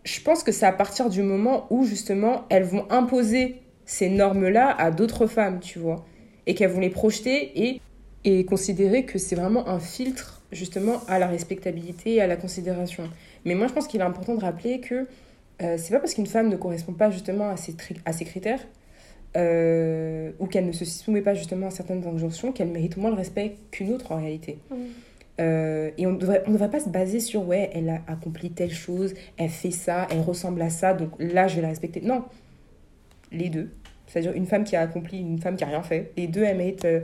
Je pense que c'est à partir du moment où justement elles vont imposer ces normes-là à d'autres femmes, tu vois et qu'elles vont les projeter et, considérer que c'est vraiment un filtre justement à la respectabilité et à la considération. Mais moi je pense qu'il est important de rappeler que euh, c'est pas parce qu'une femme ne correspond pas justement à ces, tri- à ces critères euh, ou qu'elle ne se soumet pas justement à certaines injonctions qu'elle mérite moins le respect qu'une autre en réalité. Euh, et on ne devrait, on devrait pas se baser sur ouais, elle a accompli telle chose, elle fait ça, elle ressemble à ça, donc là je vais la respecter. Non, les deux. C'est-à-dire une femme qui a accompli, une femme qui a rien fait. Les deux, elles méritent euh,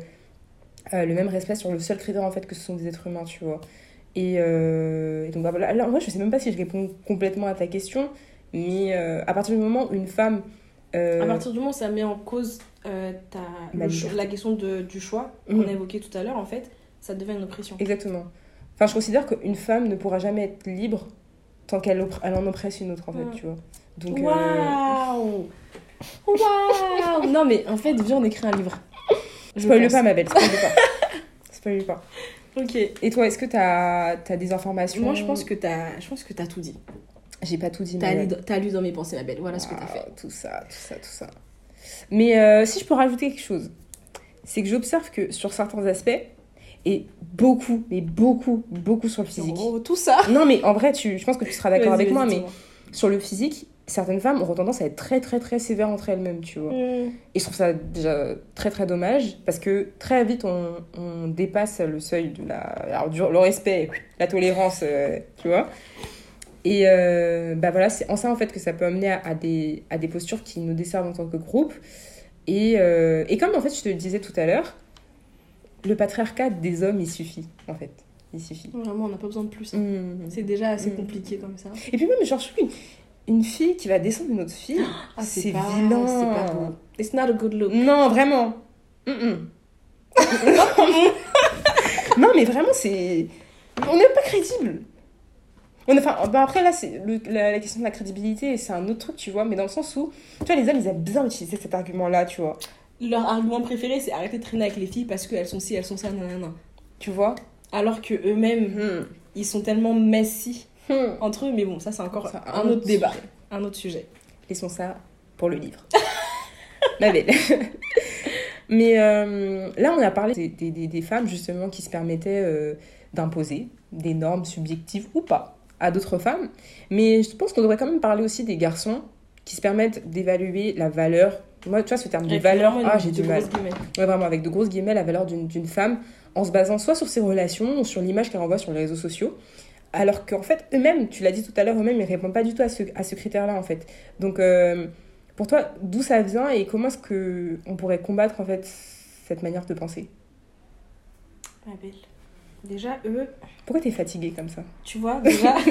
euh, le même respect sur le seul critère en fait que ce sont des êtres humains, tu vois. Et, et donc bah, voilà, là, moi je sais même pas si je réponds complètement à ta question, mais à partir du moment où une femme. À partir du moment où ça met en cause ta, le la question de, du choix Mhm. qu'on a évoqué tout à l'heure, en fait, ça devient une oppression. Exactement. Enfin, je considère qu'une femme ne pourra jamais être libre tant qu'elle elle en oppresse une autre, en fait, Mm. tu vois. Donc, euh, Waouh Waouh Non, mais en fait, viens, on écrit un livre. Je spoil pense. pas, ma belle, spoil pas. spoil pas. Ok. Et toi, est-ce que t'as as des informations Moi, je pense que t'as, je pense que t'as tout dit. J'ai pas tout dit, T'as lu, t'as lu dans mes pensées, ma belle. Voilà ce que t'as fait. Tout ça, tout ça, tout ça. Mais euh, si je peux rajouter quelque chose, c'est que j'observe que sur certains aspects, et beaucoup, mais beaucoup, beaucoup sur le physique. Oh, tout ça. Non, mais en vrai, tu, je pense que tu seras d'accord avec moi, mais sur le physique, certaines femmes auront tendance à être très, très, très sévères entre elles-mêmes, tu vois. Hmm. Et je trouve ça déjà très, très dommage, parce que très vite, on, on dépasse le seuil de la... Alors, du- le respect, la tolérance, euh, tu vois. Et euh, bah voilà, c'est en ça en fait que ça peut amener à, à des, à des postures qui nous desservent en tant que groupe. Et, euh, et comme en fait je te le disais tout à l'heure, le patriarcat des hommes il suffit en fait. Il suffit. Vraiment, on n'a pas besoin de plus. Mmh. C'est déjà assez compliqué comme ça. Et puis même, genre, je trouve une, une fille qui va descendre une autre fille, Ah, c'est vilain. C'est pas beau. It's not a good look. Non, vraiment. Non, mais vraiment, c'est. On n'est pas crédible. On, enfin, bah après, là, c'est la, la question de la crédibilité, c'est un autre truc, tu vois, mais dans le sens où, tu vois, les hommes, ils aiment bien utiliser cet argument-là, tu vois. Leur argument préféré, c'est arrêter de traîner avec les filles parce qu'elles sont ci, elles sont ça, nanana. Tu vois? Alors que eux-mêmes, Hmm. ils sont tellement messy Hmm. entre eux, mais bon, ça c'est encore un, autre débat, sujet. un autre sujet. Laissons ça pour le livre. Ma belle. Mais euh, là, on a parlé des, des- des- des femmes justement qui se permettaient euh, d'imposer des normes subjectives ou pas à d'autres femmes. Mais je pense qu'on devrait quand même parler aussi des garçons qui se permettent d'évaluer la valeur. Moi, tu vois, ce terme de valeur, ah, j'ai du mal. Ouais, vraiment, avec de grosses guillemets, la valeur d'une femme en se basant soit sur ses relations ou sur l'image qu'elle renvoie sur les réseaux sociaux. Alors qu'en fait, eux-mêmes, tu l'as dit tout à l'heure, eux-mêmes, ils répondent pas du tout à ce, à ce critère-là, en fait. Donc, euh, pour toi, d'où ça vient et comment est-ce que on pourrait combattre, en fait, cette manière de penser? Ma belle. Déjà, eux, Pourquoi t'es fatiguée comme ça? tu vois, déjà.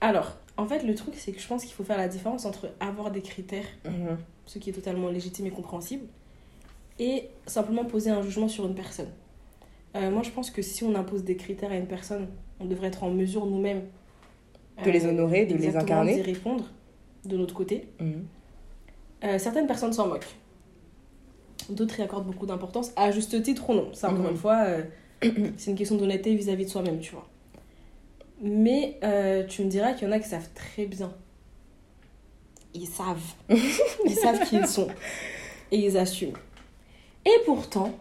Alors, en fait, le truc, c'est que je pense qu'il faut faire la différence entre avoir des critères, ce qui est totalement légitime et compréhensible, et simplement poser un jugement sur une personne. Euh, moi, je pense que si on impose des critères à une personne, on devrait être en mesure nous-mêmes De les honorer, de les incarner. d'y répondre de notre côté. Mhm. Euh, certaines personnes s'en moquent. D'autres y accordent beaucoup d'importance, à juste titre ou non. Ça, encore Mhm. une fois, euh, c'est une question d'honnêteté vis-à-vis de soi-même, tu vois. Mais euh, tu me diras qu'il y en a qui savent très bien. Ils savent. Ils savent qui ils sont. Et ils assument. Et pourtant,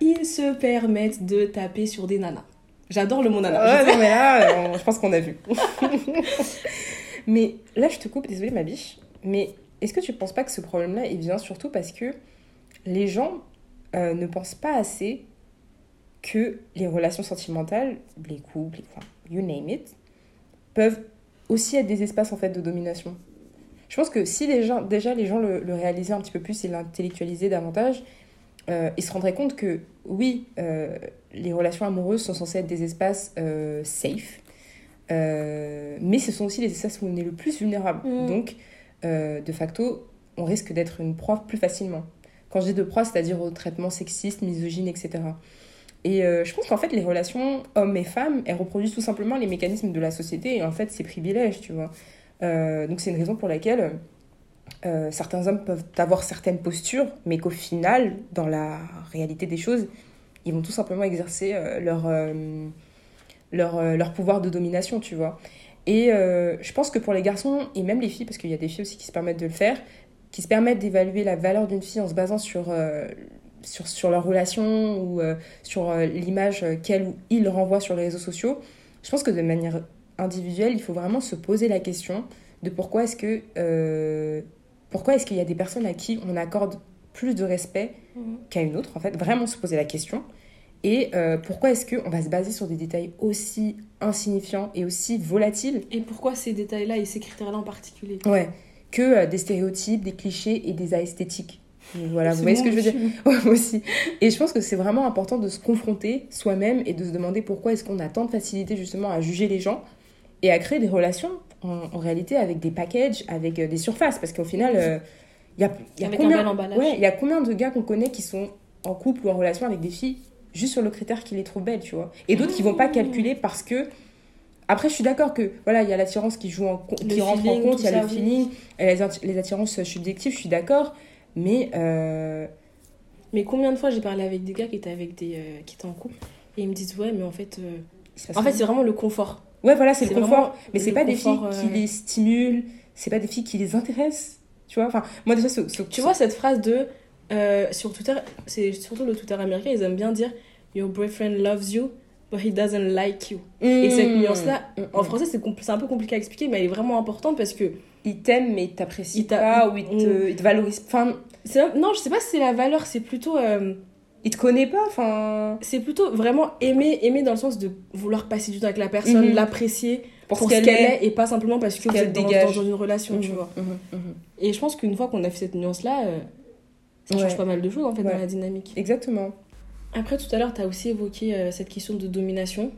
ils se permettent de taper sur des nanas. J'adore le mot nana. Ouais, non, mais là, euh, on- je pense qu'on a vu. mais là, je te coupe, désolée, ma biche. Mais est-ce que tu penses pas que ce problème-là, il vient surtout parce que les gens euh, ne pensent pas assez que les relations sentimentales, les couples, enfin, you name it, peuvent aussi être des espaces en fait de domination. Je pense que si les gens, déjà les gens le, le réalisaient un petit peu plus et l'intellectualisaient davantage, euh, ils se rendraient compte que oui, euh, les relations amoureuses sont censées être des espaces euh, safe, mais ce sont aussi les espaces où on est le plus vulnérable. Mm. Donc, de facto, on risque d'être une proie plus facilement. Quand je dis de proie, c'est-à-dire au traitement sexiste, misogyne, etc. Et euh, je pense qu'en fait, les relations hommes et femmes, elles reproduisent tout simplement les mécanismes de la société et en fait, ces privilèges, tu vois. Euh, donc, c'est une raison pour laquelle euh, certains hommes peuvent avoir certaines postures, mais qu'au final, dans la réalité des choses, ils vont tout simplement exercer leur, leur, leur pouvoir de domination, tu vois. Et je pense que pour les garçons, et même les filles, parce qu'il y a des filles aussi qui se permettent de le faire, qui se permettent d'évaluer la valeur d'une fille en se basant sur, sur, sur leur relation ou euh, sur euh, l'image qu'elle ou il renvoie sur les réseaux sociaux, je pense que de manière individuelle, il faut vraiment se poser la question de pourquoi est-ce que euh, pourquoi est-ce qu'il y a des personnes à qui on accorde plus de respect Mhm. qu'à une autre, en fait, vraiment se poser la question. Et euh, pourquoi est-ce qu'on va se baser sur des détails aussi insignifiants et aussi volatiles Et pourquoi ces détails-là et ces critères-là en particulier? Ouais, que euh, des stéréotypes, des clichés et des esthétiques Voilà, vous voyez ce que je veux dire? Ouais, moi aussi. Et je pense que c'est vraiment important de se confronter soi-même et de se demander pourquoi est-ce qu'on a tant de facilité justement à juger les gens et à créer des relations en, en réalité avec des packages, avec euh, des surfaces. Parce qu'au final, euh, il y a, y a combien... Ouais, il y a combien de gars qu'on connaît qui sont en couple ou en relation avec des filles juste sur le critère qu'ils les trouvent belles, tu vois? Et d'autres qui vont pas Mmh. calculer parce que. Après, je suis d'accord que voilà, il y a l'attirance qui joue en Le qui rentre en feeling, compte, il y a le feeling, les, les attirances subjectives, je suis d'accord. Mais euh, Mais combien de fois j'ai parlé avec des gars qui étaient, avec des, euh, qui étaient en couple et ils me disent ouais mais en fait euh, en fait c'est vraiment le confort ouais, voilà, c'est le confort. Mais c'est pas des filles qui les stimulent, c'est pas des filles qui les intéressent, tu vois. Enfin, moi déjà, ce, ce- tu vois cette phrase de sur Twitter c'est surtout le Twitter américain ils aiment bien dire your boyfriend loves you but he doesn't like you et cette Mmh. nuance là Mmh, en mmh. français c'est compl- c'est un peu compliqué à expliquer mais elle est vraiment importante parce que il t'aime mais il t'apprécie Il t'a- pas ou il te, il te valorise. Enfin, non je sais pas si c'est la valeur c'est plutôt euh, il te connaît pas. Enfin, c'est plutôt vraiment aimer aimer dans le sens de vouloir passer du temps avec la personne Mhm. l'apprécier pour, pour, ce qu'elle est. et pas simplement parce que vous qu'elle êtes dans, dans une relation tu Mhm, vois mhm. Et je pense qu'une fois qu'on a fait cette nuance-là, euh, ça change pas mal de choses en fait Ouais. dans la dynamique. Exactement. Après, tout à l'heure, tu as aussi évoqué euh, cette question de domination.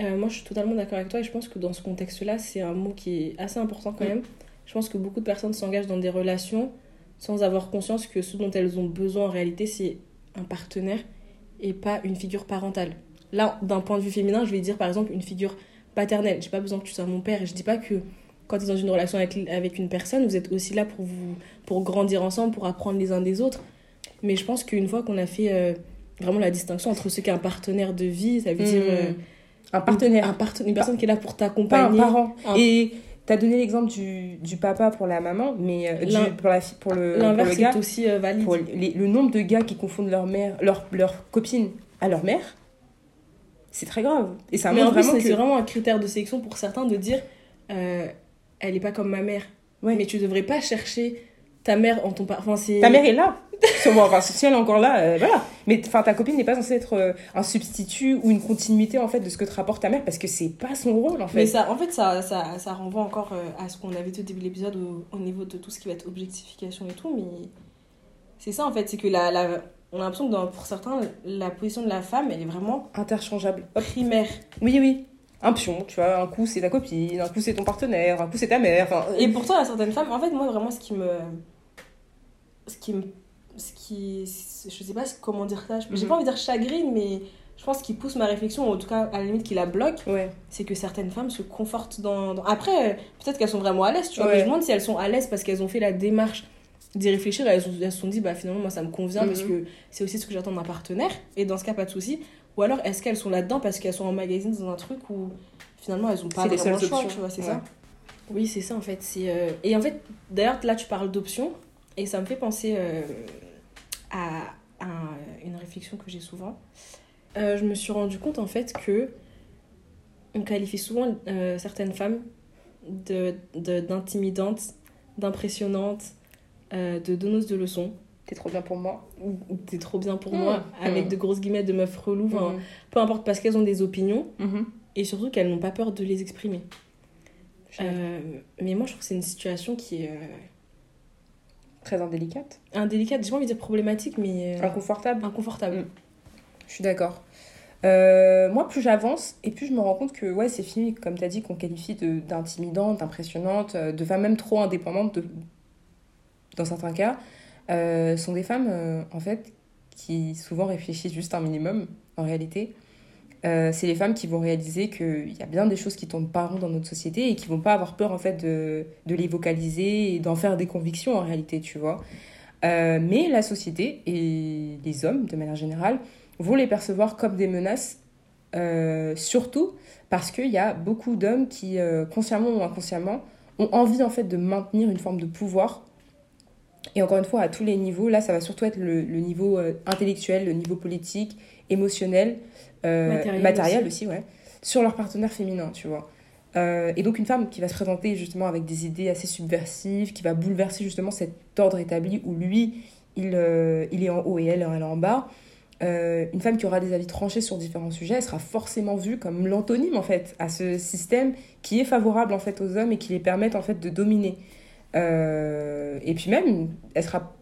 Euh, moi, je suis totalement d'accord avec toi et je pense que dans ce contexte-là, c'est un mot qui est assez important quand Mm. même. Je pense que beaucoup de personnes s'engagent dans des relations sans avoir conscience que ce dont elles ont besoin en réalité, c'est un partenaire et pas une figure parentale. Là, d'un point de vue féminin, je vais dire par exemple une figure paternelle. J'ai pas besoin que tu sois mon père et je dis pas que quand tu es dans une relation avec, avec une personne, vous êtes aussi là pour, vous, pour grandir ensemble, pour apprendre les uns des autres. Mais je pense qu'une fois qu'on a fait euh, vraiment la distinction entre ce qu'est un partenaire de vie, ça veut dire Mhm. euh, Un partenaire, un parten- une personne qui est là pour pas un t'accompagner. parent. Un- Et T'as donné l'exemple du, du papa pour la maman, mais euh, du- pour, la, pour le, pour le gars. aussi euh, valide. pour les- le nombre de gars qui confondent leur mère, leur, leur copine à leur mère, c'est très grave. Et ça Mais en montre plus, vraiment c'est que... c'est vraiment un critère de sélection pour certains de dire euh, elle est pas comme ma mère. Ouais. Mais tu devrais pas chercher ta mère en ton. Enfin, Ta mère est là. Enfin, si elle est encore là, euh, voilà. Mais enfin, ta copine n'est pas censée être euh, un substitut ou une continuité en fait de ce que te rapporte ta mère parce que c'est pas son rôle en fait. Mais ça, en fait, ça, ça, ça renvoie encore euh, à ce qu'on avait dit au début de l'épisode au, au niveau de tout ce qui va être objectification et tout. Mais c'est ça, en fait, c'est que la, la, on a l'impression que dans- pour certains, la position de la femme, elle est vraiment Interchangeable. Primaire. Oui, oui. Un pion, tu vois. Un coup c'est ta copine, un coup c'est ton partenaire, un coup c'est ta mère. Et pourtant, il y a certaines femmes, en fait, moi, vraiment, ce qui me. Ce qui me. Ce qui. Je sais pas comment dire ça. J'ai Mhm. pas envie de dire chagrine, mais je pense qu'il pousse ma réflexion, ou en tout cas, à la limite, qui la bloque, ouais. c'est que certaines femmes se confortent dans. dans- Après, peut-être qu'elles sont vraiment à l'aise, tu vois, Ouais. mais je me demande si elles sont à l'aise parce qu'elles ont fait la démarche d'y réfléchir, elles, ont- elles se sont dit, bah finalement, moi, ça me convient Mhm. parce que c'est aussi ce que j'attends d'un partenaire, et dans ce cas, pas de souci. Ou alors, est-ce qu'elles sont là-dedans parce qu'elles sont en magazine dans un truc où finalement, elles ont pas vraiment le choix, tu vois, c'est Ouais. ça? Oui, c'est ça en fait. C'est, euh, Et en fait, d'ailleurs, là, tu parles d'options, et ça me fait penser euh, à, à une réflexion que j'ai souvent. Euh, je me suis rendu compte en fait que on qualifie souvent euh, certaines femmes de, de- d'intimidantes, d'impressionnantes, euh, de donneuses de leçons, T'es trop bien pour moi. ou t'es trop bien pour Mmh. moi, avec Mmh. de grosses guillemets de meufs reloues, enfin, Mhm. peu importe parce qu'elles ont des opinions, Mhm. et surtout qu'elles n'ont pas peur de les exprimer. Mais moi, je trouve que c'est une situation qui est Très indélicate. indélicate, j'ai pas envie de dire problématique, mais euh, Inconfortable. inconfortable. Mm. Je suis d'accord. Euh, moi, plus j'avance, et plus je me rends compte que ouais, ces filles, comme tu as dit, qu'on qualifie d'intimidantes, d'impressionnantes, euh, de femmes même trop indépendantes, de- dans certains cas, euh, sont des femmes, euh, en fait, qui souvent réfléchissent juste un minimum, en réalité. Euh, c'est les femmes qui vont réaliser qu'il y a bien des choses qui tournent pas rond dans notre société et qui vont pas avoir peur, en fait, de, de les vocaliser et d'en faire des convictions, en réalité, tu vois. Euh, mais la société et les hommes, de manière générale, vont les percevoir comme des menaces, euh, surtout parce qu'il y a beaucoup d'hommes qui, consciemment ou inconsciemment, ont envie en fait de maintenir une forme de pouvoir. Et encore une fois, à tous les niveaux, là, ça va surtout être le, niveau intellectuel, le niveau politique, émotionnel, euh, Matériel matériel aussi, ouais, sur leur partenaire féminin, tu vois. Euh, et donc une femme qui va se présenter justement avec des idées assez subversives, qui va bouleverser justement cet ordre établi où lui, il, euh, il est en haut et elle, elle est en bas. Euh, une femme qui aura des avis tranchés sur différents sujets, elle sera forcément vue comme l'antonyme en fait à ce système qui est favorable en fait aux hommes et qui les permettent en fait de dominer. Et puis même, elle sera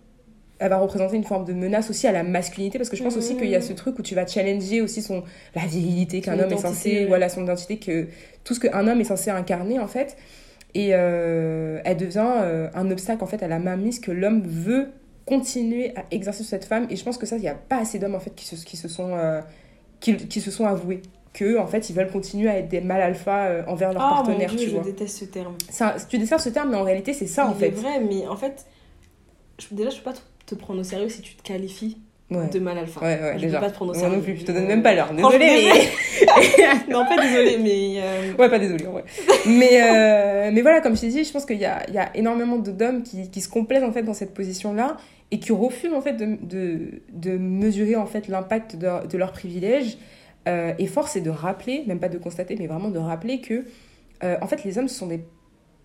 elle va représenter une forme de menace aussi à la masculinité parce que je pense aussi qu'il y a ce truc où tu vas challenger aussi son la virilité qu'un homme est censé ouais. voilà son identité que tout ce qu'un homme est censé incarner en fait. Et euh, elle devient euh, un obstacle en fait à la mainmise que l'homme veut continuer à exercer sur cette femme. Et je pense que ça il n'y a pas assez d'hommes en fait qui se, qui se sont euh, qui, qui se sont avoués que en fait ils veulent continuer à être des mâles alpha envers leurs Ah mon partenaires dieu, tu je vois. déteste ce terme. Ça- tu desserres ce terme mais en réalité c'est ça en fait est vrai, mais en fait, je- déjà, je peux pas te- te prendre au sérieux si tu te qualifies ouais de mal alpha. ouais ouais je déjà peux pas te prendre au moi sérieux. non plus je te donne même pas l'heure désolée mais non, pas désolée, mais. euh, Ouais, pas désolé, en vrai. mais, euh, mais voilà, comme je t'ai dit, je pense qu'il y a, il y a énormément d'hommes qui, qui se complaisent en fait dans cette position-là et qui refusent en fait de, de, de mesurer en fait l'impact de, de leurs privilèges. Euh, et force est de rappeler, même pas de constater, mais vraiment de rappeler que en fait les hommes ce sont des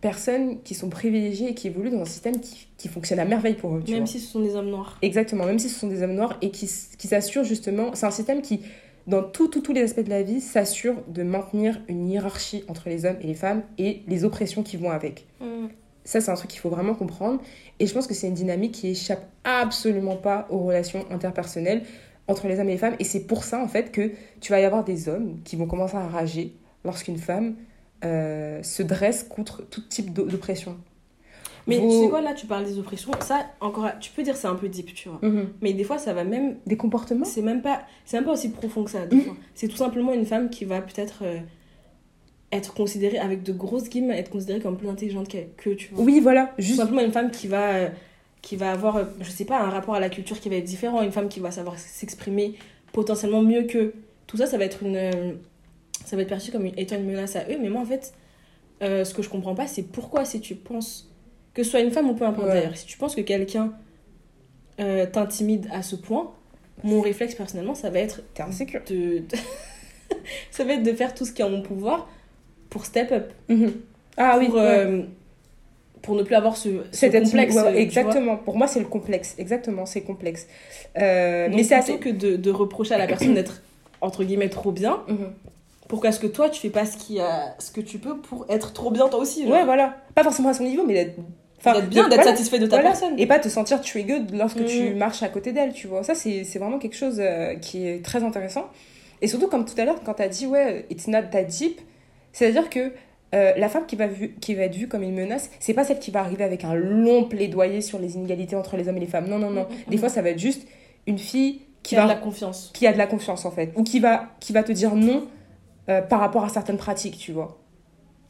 personnes qui sont privilégiées et qui évoluent dans un système qui, qui fonctionne à merveille pour eux. Tu Même vois. si ce sont des hommes noirs. Exactement, même si ce sont des hommes noirs et qui, qui s'assurent justement, c'est un système qui, dans tout, tout- tous les aspects de la vie, s'assure de maintenir une hiérarchie entre les hommes et les femmes et les oppressions qui vont avec. Ça, c'est un truc qu'il faut vraiment comprendre. Et je pense que c'est une dynamique qui échappe absolument pas aux relations interpersonnelles entre les hommes et les femmes. Et c'est pour ça, en fait, que tu vas y avoir des hommes qui vont commencer à rager lorsqu'une femme euh, se dresse contre tout type d'o- d'oppression. Mais Vos- tu sais quoi, là, tu parles des oppressions. Ça, encore, tu peux dire c'est un peu deep, tu vois. Mhm. Mais des fois, ça va même. Des comportements? C'est même pas, c'est même pas aussi profond que ça. des Mhm. fois. C'est tout simplement une femme qui va peut-être euh, être considérée, avec de grosses guillemets, être considérée comme plus intelligente que, que tu vois. Oui, voilà, Tout juste. simplement une femme qui va, euh, qui va avoir, euh, je sais pas, un rapport à la culture qui va être différent, une femme qui va savoir s'exprimer potentiellement mieux que. Tout ça, ça va être une. Ça va être perçu comme une- étant une menace à eux, mais moi en fait, euh, ce que je comprends pas, c'est pourquoi si tu penses, que ce soit une femme ou peu importe Ouais. d'ailleurs, si tu penses que quelqu'un euh, t'intimide à ce point, mon réflexe personnellement, ça va être T'es insécure. de... de- ça va être de faire tout ce qui est en mon pouvoir pour step up. Mhm. Ah oui, pour, ouais. euh, pour ne plus avoir ce, ce complexe. ouais, exactement. Pour moi, c'est le complexe. Exactement, c'est complexe. Donc, mais c'est plutôt assez. que de, de reprocher à la personne d'être entre guillemets trop bien, Mhm. Pourquoi est-ce que toi tu fais pas ce, qui a, ce que tu peux pour être trop bien toi aussi genre Ouais, voilà. Pas forcément à son niveau, mais d'être. enfin, D'être bien, d'être voilà. satisfait de ta Voilà. personne. Et pas te sentir triggered lorsque tu Mhm. marches à côté d'elle, tu vois. Ça, c'est c'est vraiment quelque chose euh, qui est très intéressant. Et surtout, comme tout à l'heure, quand t'as dit, ouais, it's not that deep, c'est-à-dire que euh, la femme qui va, vu, qui va être vue comme une menace, c'est pas celle qui va arriver avec un long plaidoyer sur les inégalités entre les hommes et les femmes. Non, non, non. Mhm. Des fois, ça va être juste une fille qui qui a de la confiance. qui a de la confiance en fait ou qui va qui va te dire non euh, par rapport à certaines pratiques tu vois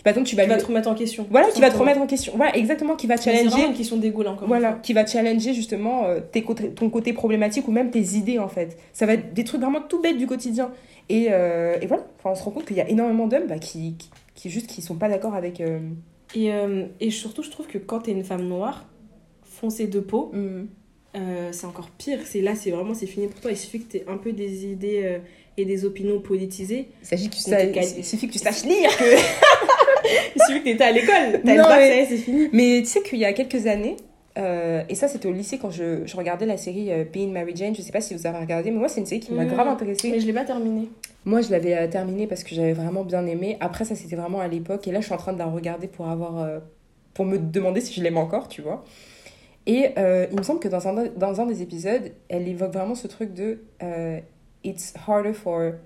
par exemple tu vas Qui va te remettre en question. voilà qui va te remettre en question voilà exactement qui va challenger une question d'égo là encore. voilà qui va challenger justement euh, tes côtés- ton côté problématique ou même tes idées en fait ça va être des trucs vraiment tout bêtes du quotidien et, euh, et voilà enfin, on se rend compte qu'il y a énormément d'hommes bah, qui, qui qui juste qui sont pas d'accord avec euh, Et, euh, et surtout, je trouve que quand t'es une femme noire, foncée de peau, mm, euh, c'est encore pire. C'est là, c'est vraiment c'est fini pour toi. Il suffit que t'aies un peu des idées et des opinions politisées. il s'agit que tu On te sa- calme. il suffit que tu saches lire que Il suffit que t'étais à l'école. T'as Non, le bac, mais- c'est fini. Mais tu sais qu'il y a quelques années, euh, et ça c'était au lycée quand je, je regardais la série euh, Being Mary Jane, je sais pas si vous avez regardé, mais moi c'est une série qui m'a Mm. grave intéressée. Mais je l'ai pas terminé. Moi je l'avais euh, terminée parce que j'avais vraiment bien aimé. Après ça c'était vraiment à l'époque, et là je suis en train de la regarder pour avoir. euh, pour me demander si je l'aime encore, tu vois. Et il me semble que dans un, dans un des épisodes, elle évoque vraiment ce truc de It's harder for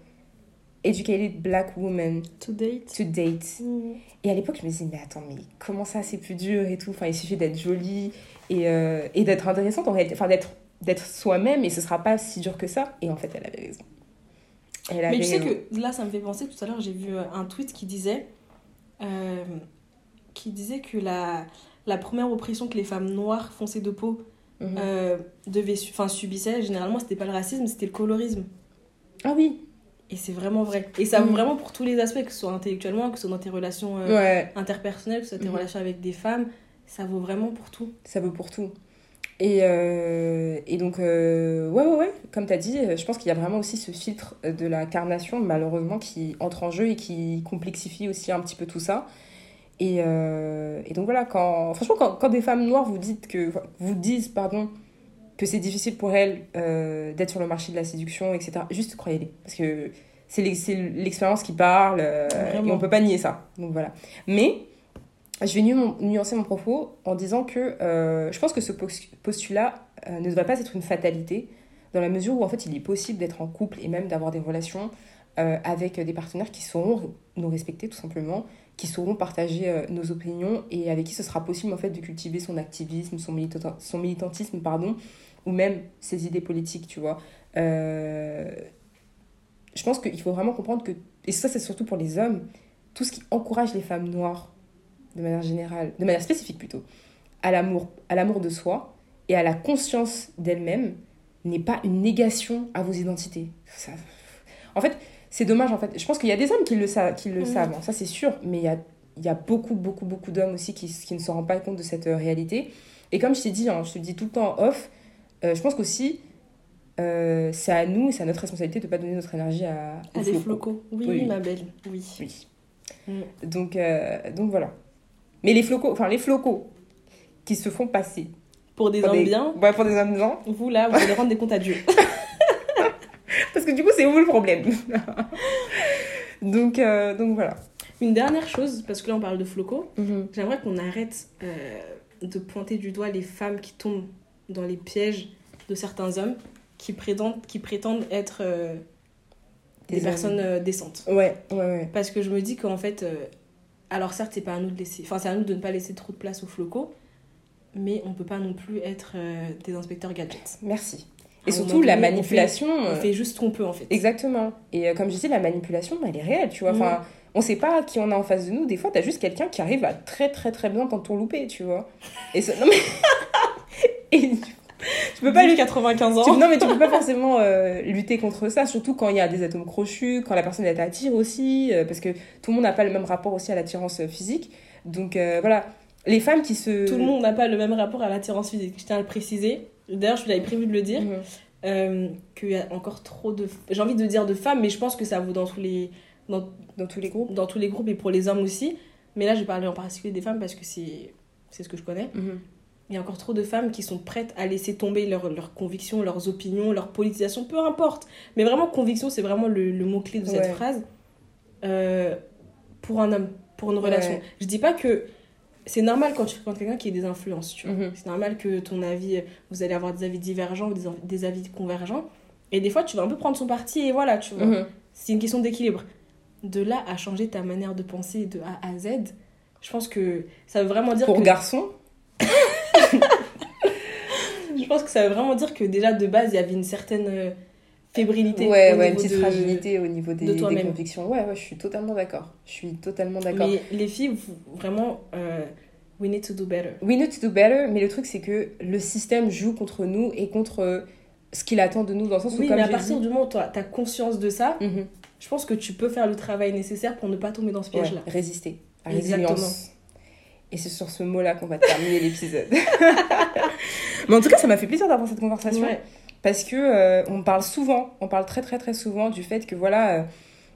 educated black women To date? to date. Mm. Et à l'époque, je me disais, mais attends, mais comment ça, c'est plus dur et tout? Enfin, il suffit d'être jolie et, euh, et d'être intéressante en réalité. Enfin, d'être, d'être soi-même et ce sera pas si dur que ça. Et en fait, elle avait raison. Elle Mais tu sais que là, ça me fait penser, tout à l'heure, j'ai vu euh, un tweet qui disait, euh, qui disait que la, la première oppression que les femmes noires foncées de peau Mhm. euh, devaient, enfin, subissaient, généralement, c'était pas le racisme, c'était le colorisme. Ah oui Et c'est vraiment vrai. Et ça vaut Mm. vraiment pour tous les aspects, que ce soit intellectuellement, que ce soit dans tes relations euh, Ouais, interpersonnelles, que ce soit tes Mhm. relations avec des femmes, ça vaut vraiment pour tout. ça vaut pour tout. Et, euh, et donc, euh, ouais, ouais, ouais, comme tu as dit, je pense qu'il y a vraiment aussi ce filtre de la carnation, malheureusement, qui entre en jeu et qui complexifie aussi un petit peu tout ça. Et, et donc voilà, quand, franchement, quand, quand des femmes noires vous, dites que, vous disent pardon, que c'est difficile pour elles euh, d'être sur le marché de la séduction, etc., juste croyez-les. Parce que c'est l'ex- c'est l'expérience qui parle euh, et on peut pas nier ça. Donc voilà. Mais je vais nu- nuancer mon propos en disant que euh, je pense que ce pos- postulat euh, ne devrait pas être une fatalité, dans la mesure où en fait il est possible d'être en couple et même d'avoir des relations avec des partenaires qui sauront nous respecter tout simplement, qui sauront partager euh, nos opinions et avec qui ce sera possible en fait de cultiver son activisme, son, milita- son militantisme, pardon, ou même ses idées politiques, tu vois. Euh, je pense qu'il faut vraiment comprendre que, et ça c'est surtout pour les hommes, tout ce qui encourage les femmes noires de manière générale, de manière spécifique plutôt, à l'amour, de soi et à la conscience d'elle-même n'est pas une négation à vos identités. En fait, c'est dommage en fait. Je pense qu'il y a des hommes qui le, sa- qui le Mhm. savent, hein, ça c'est sûr, mais il y a, y a beaucoup, beaucoup, beaucoup d'hommes aussi qui, qui ne se rendent pas compte de cette euh, réalité. Et comme je t'ai dit, hein, je te dis tout le temps off, euh, je pense qu'aussi, euh, c'est à nous, c'est à notre responsabilité de ne pas donner notre énergie à, À des flocons. Oui, Oui. ma belle. Oui. Oui. Mm. Donc, donc voilà. Mais les flocos, enfin les flocos qui se font passer Pour des pour hommes des, bien, ouais, pour des hommes blancs, vous là, vous allez rendre des comptes à Dieu. parce que du coup c'est vous le problème. donc, euh, donc voilà. Une dernière chose, parce que là on parle de flocos, Mhm. j'aimerais qu'on arrête euh, de pointer du doigt les femmes qui tombent dans les pièges de certains hommes qui prétendent, qui prétendent être euh, des, personnes euh, décentes. Ouais, ouais, ouais. Parce que je me dis qu'en fait, alors certes, c'est pas à nous de laisser, enfin c'est à nous de ne pas laisser trop de place aux flocos, mais on peut pas non plus être des inspecteurs gadgets. Merci. Et surtout la on manipulation. On euh, fait juste ce qu'on peut en fait. Exactement. Et euh, comme je dis, la manipulation, elle est réelle, tu vois. Mhm. Enfin, on sait pas qui on a en face de nous. Des fois, t'as juste quelqu'un qui arrive à très, très, très bien t'entourlouper, tu vois. Et ça- non mais... Et tu peux pas lui 95 ans. Tu- non, mais tu peux pas forcément euh, lutter contre ça, surtout quand il y a des atomes crochus, quand la personne elle t'attire aussi, euh, parce que tout le monde n'a pas le même rapport aussi à l'attirance physique. Donc euh, voilà, les femmes qui se. Tout le monde n'a pas le même rapport à l'attirance physique. Je tiens à le préciser. D'ailleurs, je l'avais prévu de le dire. Euh, qu'il y a encore trop de. J'ai envie de dire de femmes, mais je pense que ça vaut dans tous les, dans, Dans tous les groupes. dans tous les groupes et pour les hommes aussi. Mais là, je vais parler en particulier des femmes parce que c'est c'est ce que je connais. Mhm. Il y a encore trop de femmes qui sont prêtes à laisser tomber leurs leurs convictions, leurs opinions, leur politisation, peu importe. Mais vraiment, conviction, c'est vraiment le, le mot-clé de cette Ouais. phrase. Euh, pour un homme, pour une relation. Ouais. Je dis pas que c'est normal quand tu fréquentes quelqu'un qui ait des influences, tu vois. Mhm. C'est normal que ton avis, vous allez avoir des avis divergents ou des, des avis convergents. Et des fois, tu vas un peu prendre son parti et voilà, tu vois. Mhm. C'est une question d'équilibre. De là à changer ta manière de penser de A à Z, je pense que ça veut vraiment dire Pour que garçons, je pense que ça veut vraiment dire que déjà de base il y avait une certaine euh, fébrilité ouais, au ouais, une petite de- fragilité au niveau des, de des convictions. Ouais, ouais, je suis totalement d'accord. Je suis totalement d'accord. Mais les filles, vous- vraiment, euh, we need to do better. We need to do better, mais le truc c'est que le système joue contre nous et contre euh, ce qu'il attend de nous dans le sens où Oui, comme mais à partir dit- du moment où tu as conscience de ça, Mhm. je pense que tu peux faire le travail nécessaire pour ne pas tomber dans ce piège-là. Ouais, résister. Exactement. résilience. Et c'est sur ce mot-là qu'on va terminer l'épisode. Mais en tout cas, ça m'a fait plaisir d'avoir cette conversation. Ouais. Parce que euh, on parle souvent, on parle très très très souvent du fait que voilà, euh,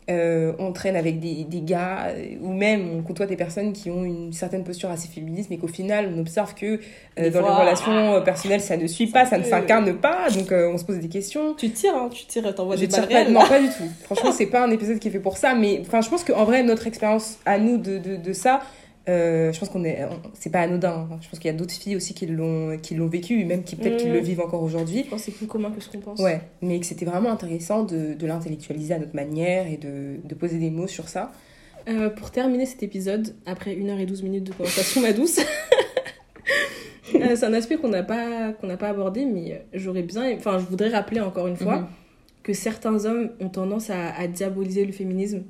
euh, on traîne avec des, des gars ou même on côtoie des personnes qui ont une certaine posture assez féministe, mais qu'au final on observe que euh, dans fois, les relations euh, personnelles ça ne suit pas, ça ne s'incarne pas, donc on se pose des questions. Tu tires, hein, tu tires, t'envoies des balles pas, non, pas du tout. Franchement, c'est pas un épisode qui est fait pour ça, mais enfin, je pense qu'en vrai, notre expérience à nous de, de, de ça, euh, je pense qu'on est, c'est pas anodin. hein. Je pense qu'il y a d'autres filles aussi qui l'ont, qui l'ont vécu, même qui peut-être qui le vivent encore aujourd'hui. Je pense que c'est plus commun que ce qu'on pense. Ouais, mais que c'était vraiment intéressant de, de l'intellectualiser à notre manière et de, de poser des mots sur ça. Euh, pour terminer cet épisode, après 1h12 minutes de conversation, ma douce, euh, c'est un aspect qu'on n'a pas, qu'on n'a pas abordé, mais j'aurais bien. Enfin, je voudrais rappeler encore une fois Mhm. que certains hommes ont tendance à, à diaboliser le féminisme,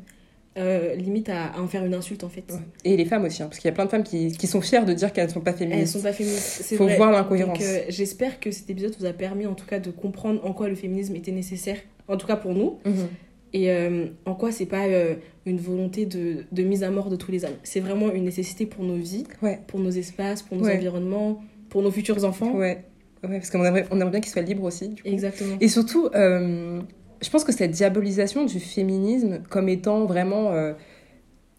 euh, limite à, à en faire une insulte en fait. Ouais. Et les femmes aussi, hein, parce qu'il y a plein de femmes qui, qui sont fières de dire qu'elles ne sont pas Elles féministes. sont pas féministes. C'est Faut vrai. voir l'incohérence. Euh, j'espère que cet épisode vous a permis en tout cas de comprendre en quoi le féminisme était nécessaire, en tout cas pour nous, Mhm. et euh, en quoi c'est pas une volonté de, de mise à mort de tous les hommes. C'est vraiment une nécessité pour nos vies, Ouais. pour nos espaces, pour nos Ouais. environnements, pour nos futurs enfants. Ouais. ouais, parce qu'on aimerait, on aimerait bien qu'ils soient libres aussi. Du coup. Exactement. Et surtout, je pense que cette diabolisation du féminisme comme étant vraiment euh,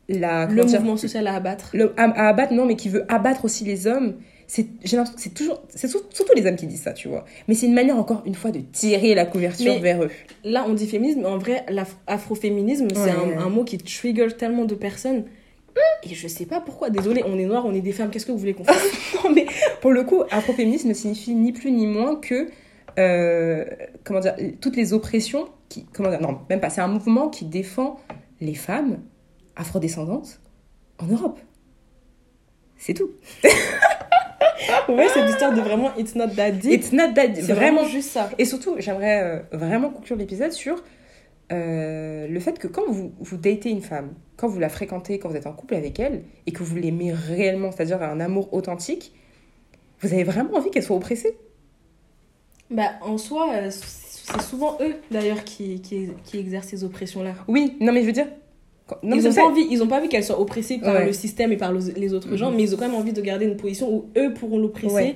la, le dire, mouvement social à abattre. le- à, à abattre, non, mais qui veut abattre aussi les hommes. C'est, j'ai l'impression que c'est toujours, c'est surtout les hommes qui disent ça, tu vois. Mais c'est une manière encore une fois de tirer la couverture Mais- vers eux. Là, on dit féminisme, mais en vrai, l'afroféminisme, c'est Ouais. un, un mot qui trigger tellement de personnes. Et je sais pas pourquoi, désolé, on est noirs, on est des femmes, qu'est-ce que vous voulez qu'on fasse? Non, mais pour le coup, afroféminisme ne signifie ni plus ni moins que, euh, comment dire, toutes les oppressions qui, comment dire, non, même pas, c'est un mouvement qui défend les femmes afrodescendantes en Europe. C'est tout. Ouais, cette histoire de vraiment It's not that deep. It's not that, C'est vraiment vraiment juste ça. Et surtout, j'aimerais euh, vraiment conclure l'épisode sur euh, le fait que quand vous, vous datez une femme, quand vous la fréquentez, quand vous êtes en couple avec elle, et que vous l'aimez réellement, c'est-à-dire un amour authentique, vous avez vraiment envie qu'elle soit oppressée. Bah, en soi, euh, c'est souvent eux, d'ailleurs, qui, qui, qui exercent ces oppressions-là. Oui, non mais je veux dire... non, ils, c'est ont ça. pas envie, ils ont pas envie qu'elle soit oppressée par Ouais. le système et par le- les autres Mhm. gens, mais ils ont quand même envie de garder une position où eux pourront l'oppresser Ouais.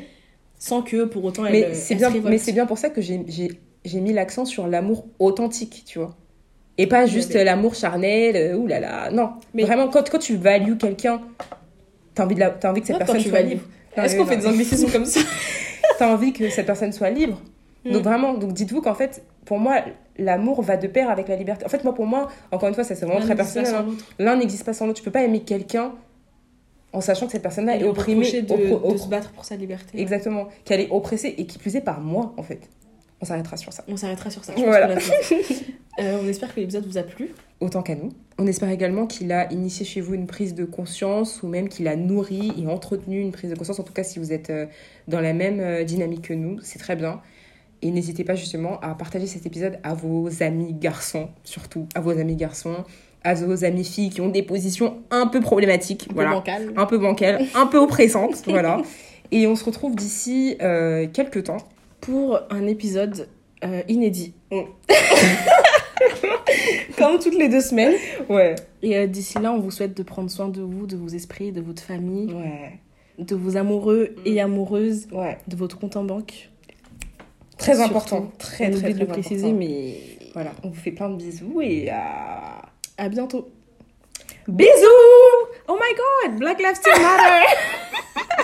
sans que pour autant Mais elle c'est bien, mais c'est bien pour ça que j'ai- mis l'accent sur l'amour authentique, tu vois. Et pas juste l'amour charnel, euh, oulala, non. Mais- Vraiment, quand, quand tu values quelqu'un, t'as envie, de la- t'as envie que cette personne soit libre. Est-ce qu'on fait des anglicismes comme ça? T'as envie que cette personne soit libre. Donc Mm. vraiment, donc dites-vous qu'en fait, pour moi, l'amour va de pair avec la liberté. En fait, moi, pour moi, encore une fois, ça c'est vraiment très personnel. hein. L'un n'existe pas sans l'autre. Tu peux pas aimer quelqu'un en sachant que cette personne-là est opprimée. de, oppro- de se battre pour sa liberté. Exactement. Qu'elle est oppressée et qui plus est par moi, en fait. On s'arrêtera sur ça. On s'arrêtera sur ça. je Voilà. Euh, on espère que l'épisode vous a plu. Autant qu'à nous. On espère également qu'il a initié chez vous une prise de conscience ou même qu'il a nourri et entretenu une prise de conscience. En tout cas, si vous êtes euh, dans la même euh, dynamique que nous, c'est très bien. Et n'hésitez pas justement à partager cet épisode à vos amis garçons, surtout à vos amis garçons, à vos amis filles qui ont des positions un peu problématiques, Un peu voilà, bancal. un peu bancales, un peu oppressantes, voilà. Et on se retrouve d'ici euh, quelques temps pour un épisode euh, inédit. Mm. Comme toutes les deux semaines. Ouais. Et euh, d'ici là, on vous souhaite de prendre soin de vous, de vos esprits, de votre famille, Ouais. de vos amoureux et amoureuses, Ouais. de votre compte en banque. Très Surtout. important. Très, très, oublie de très le préciser, important. mais Voilà, on vous fait plein de bisous et à... à bientôt. Bisous Oh my god, Black Lives Matter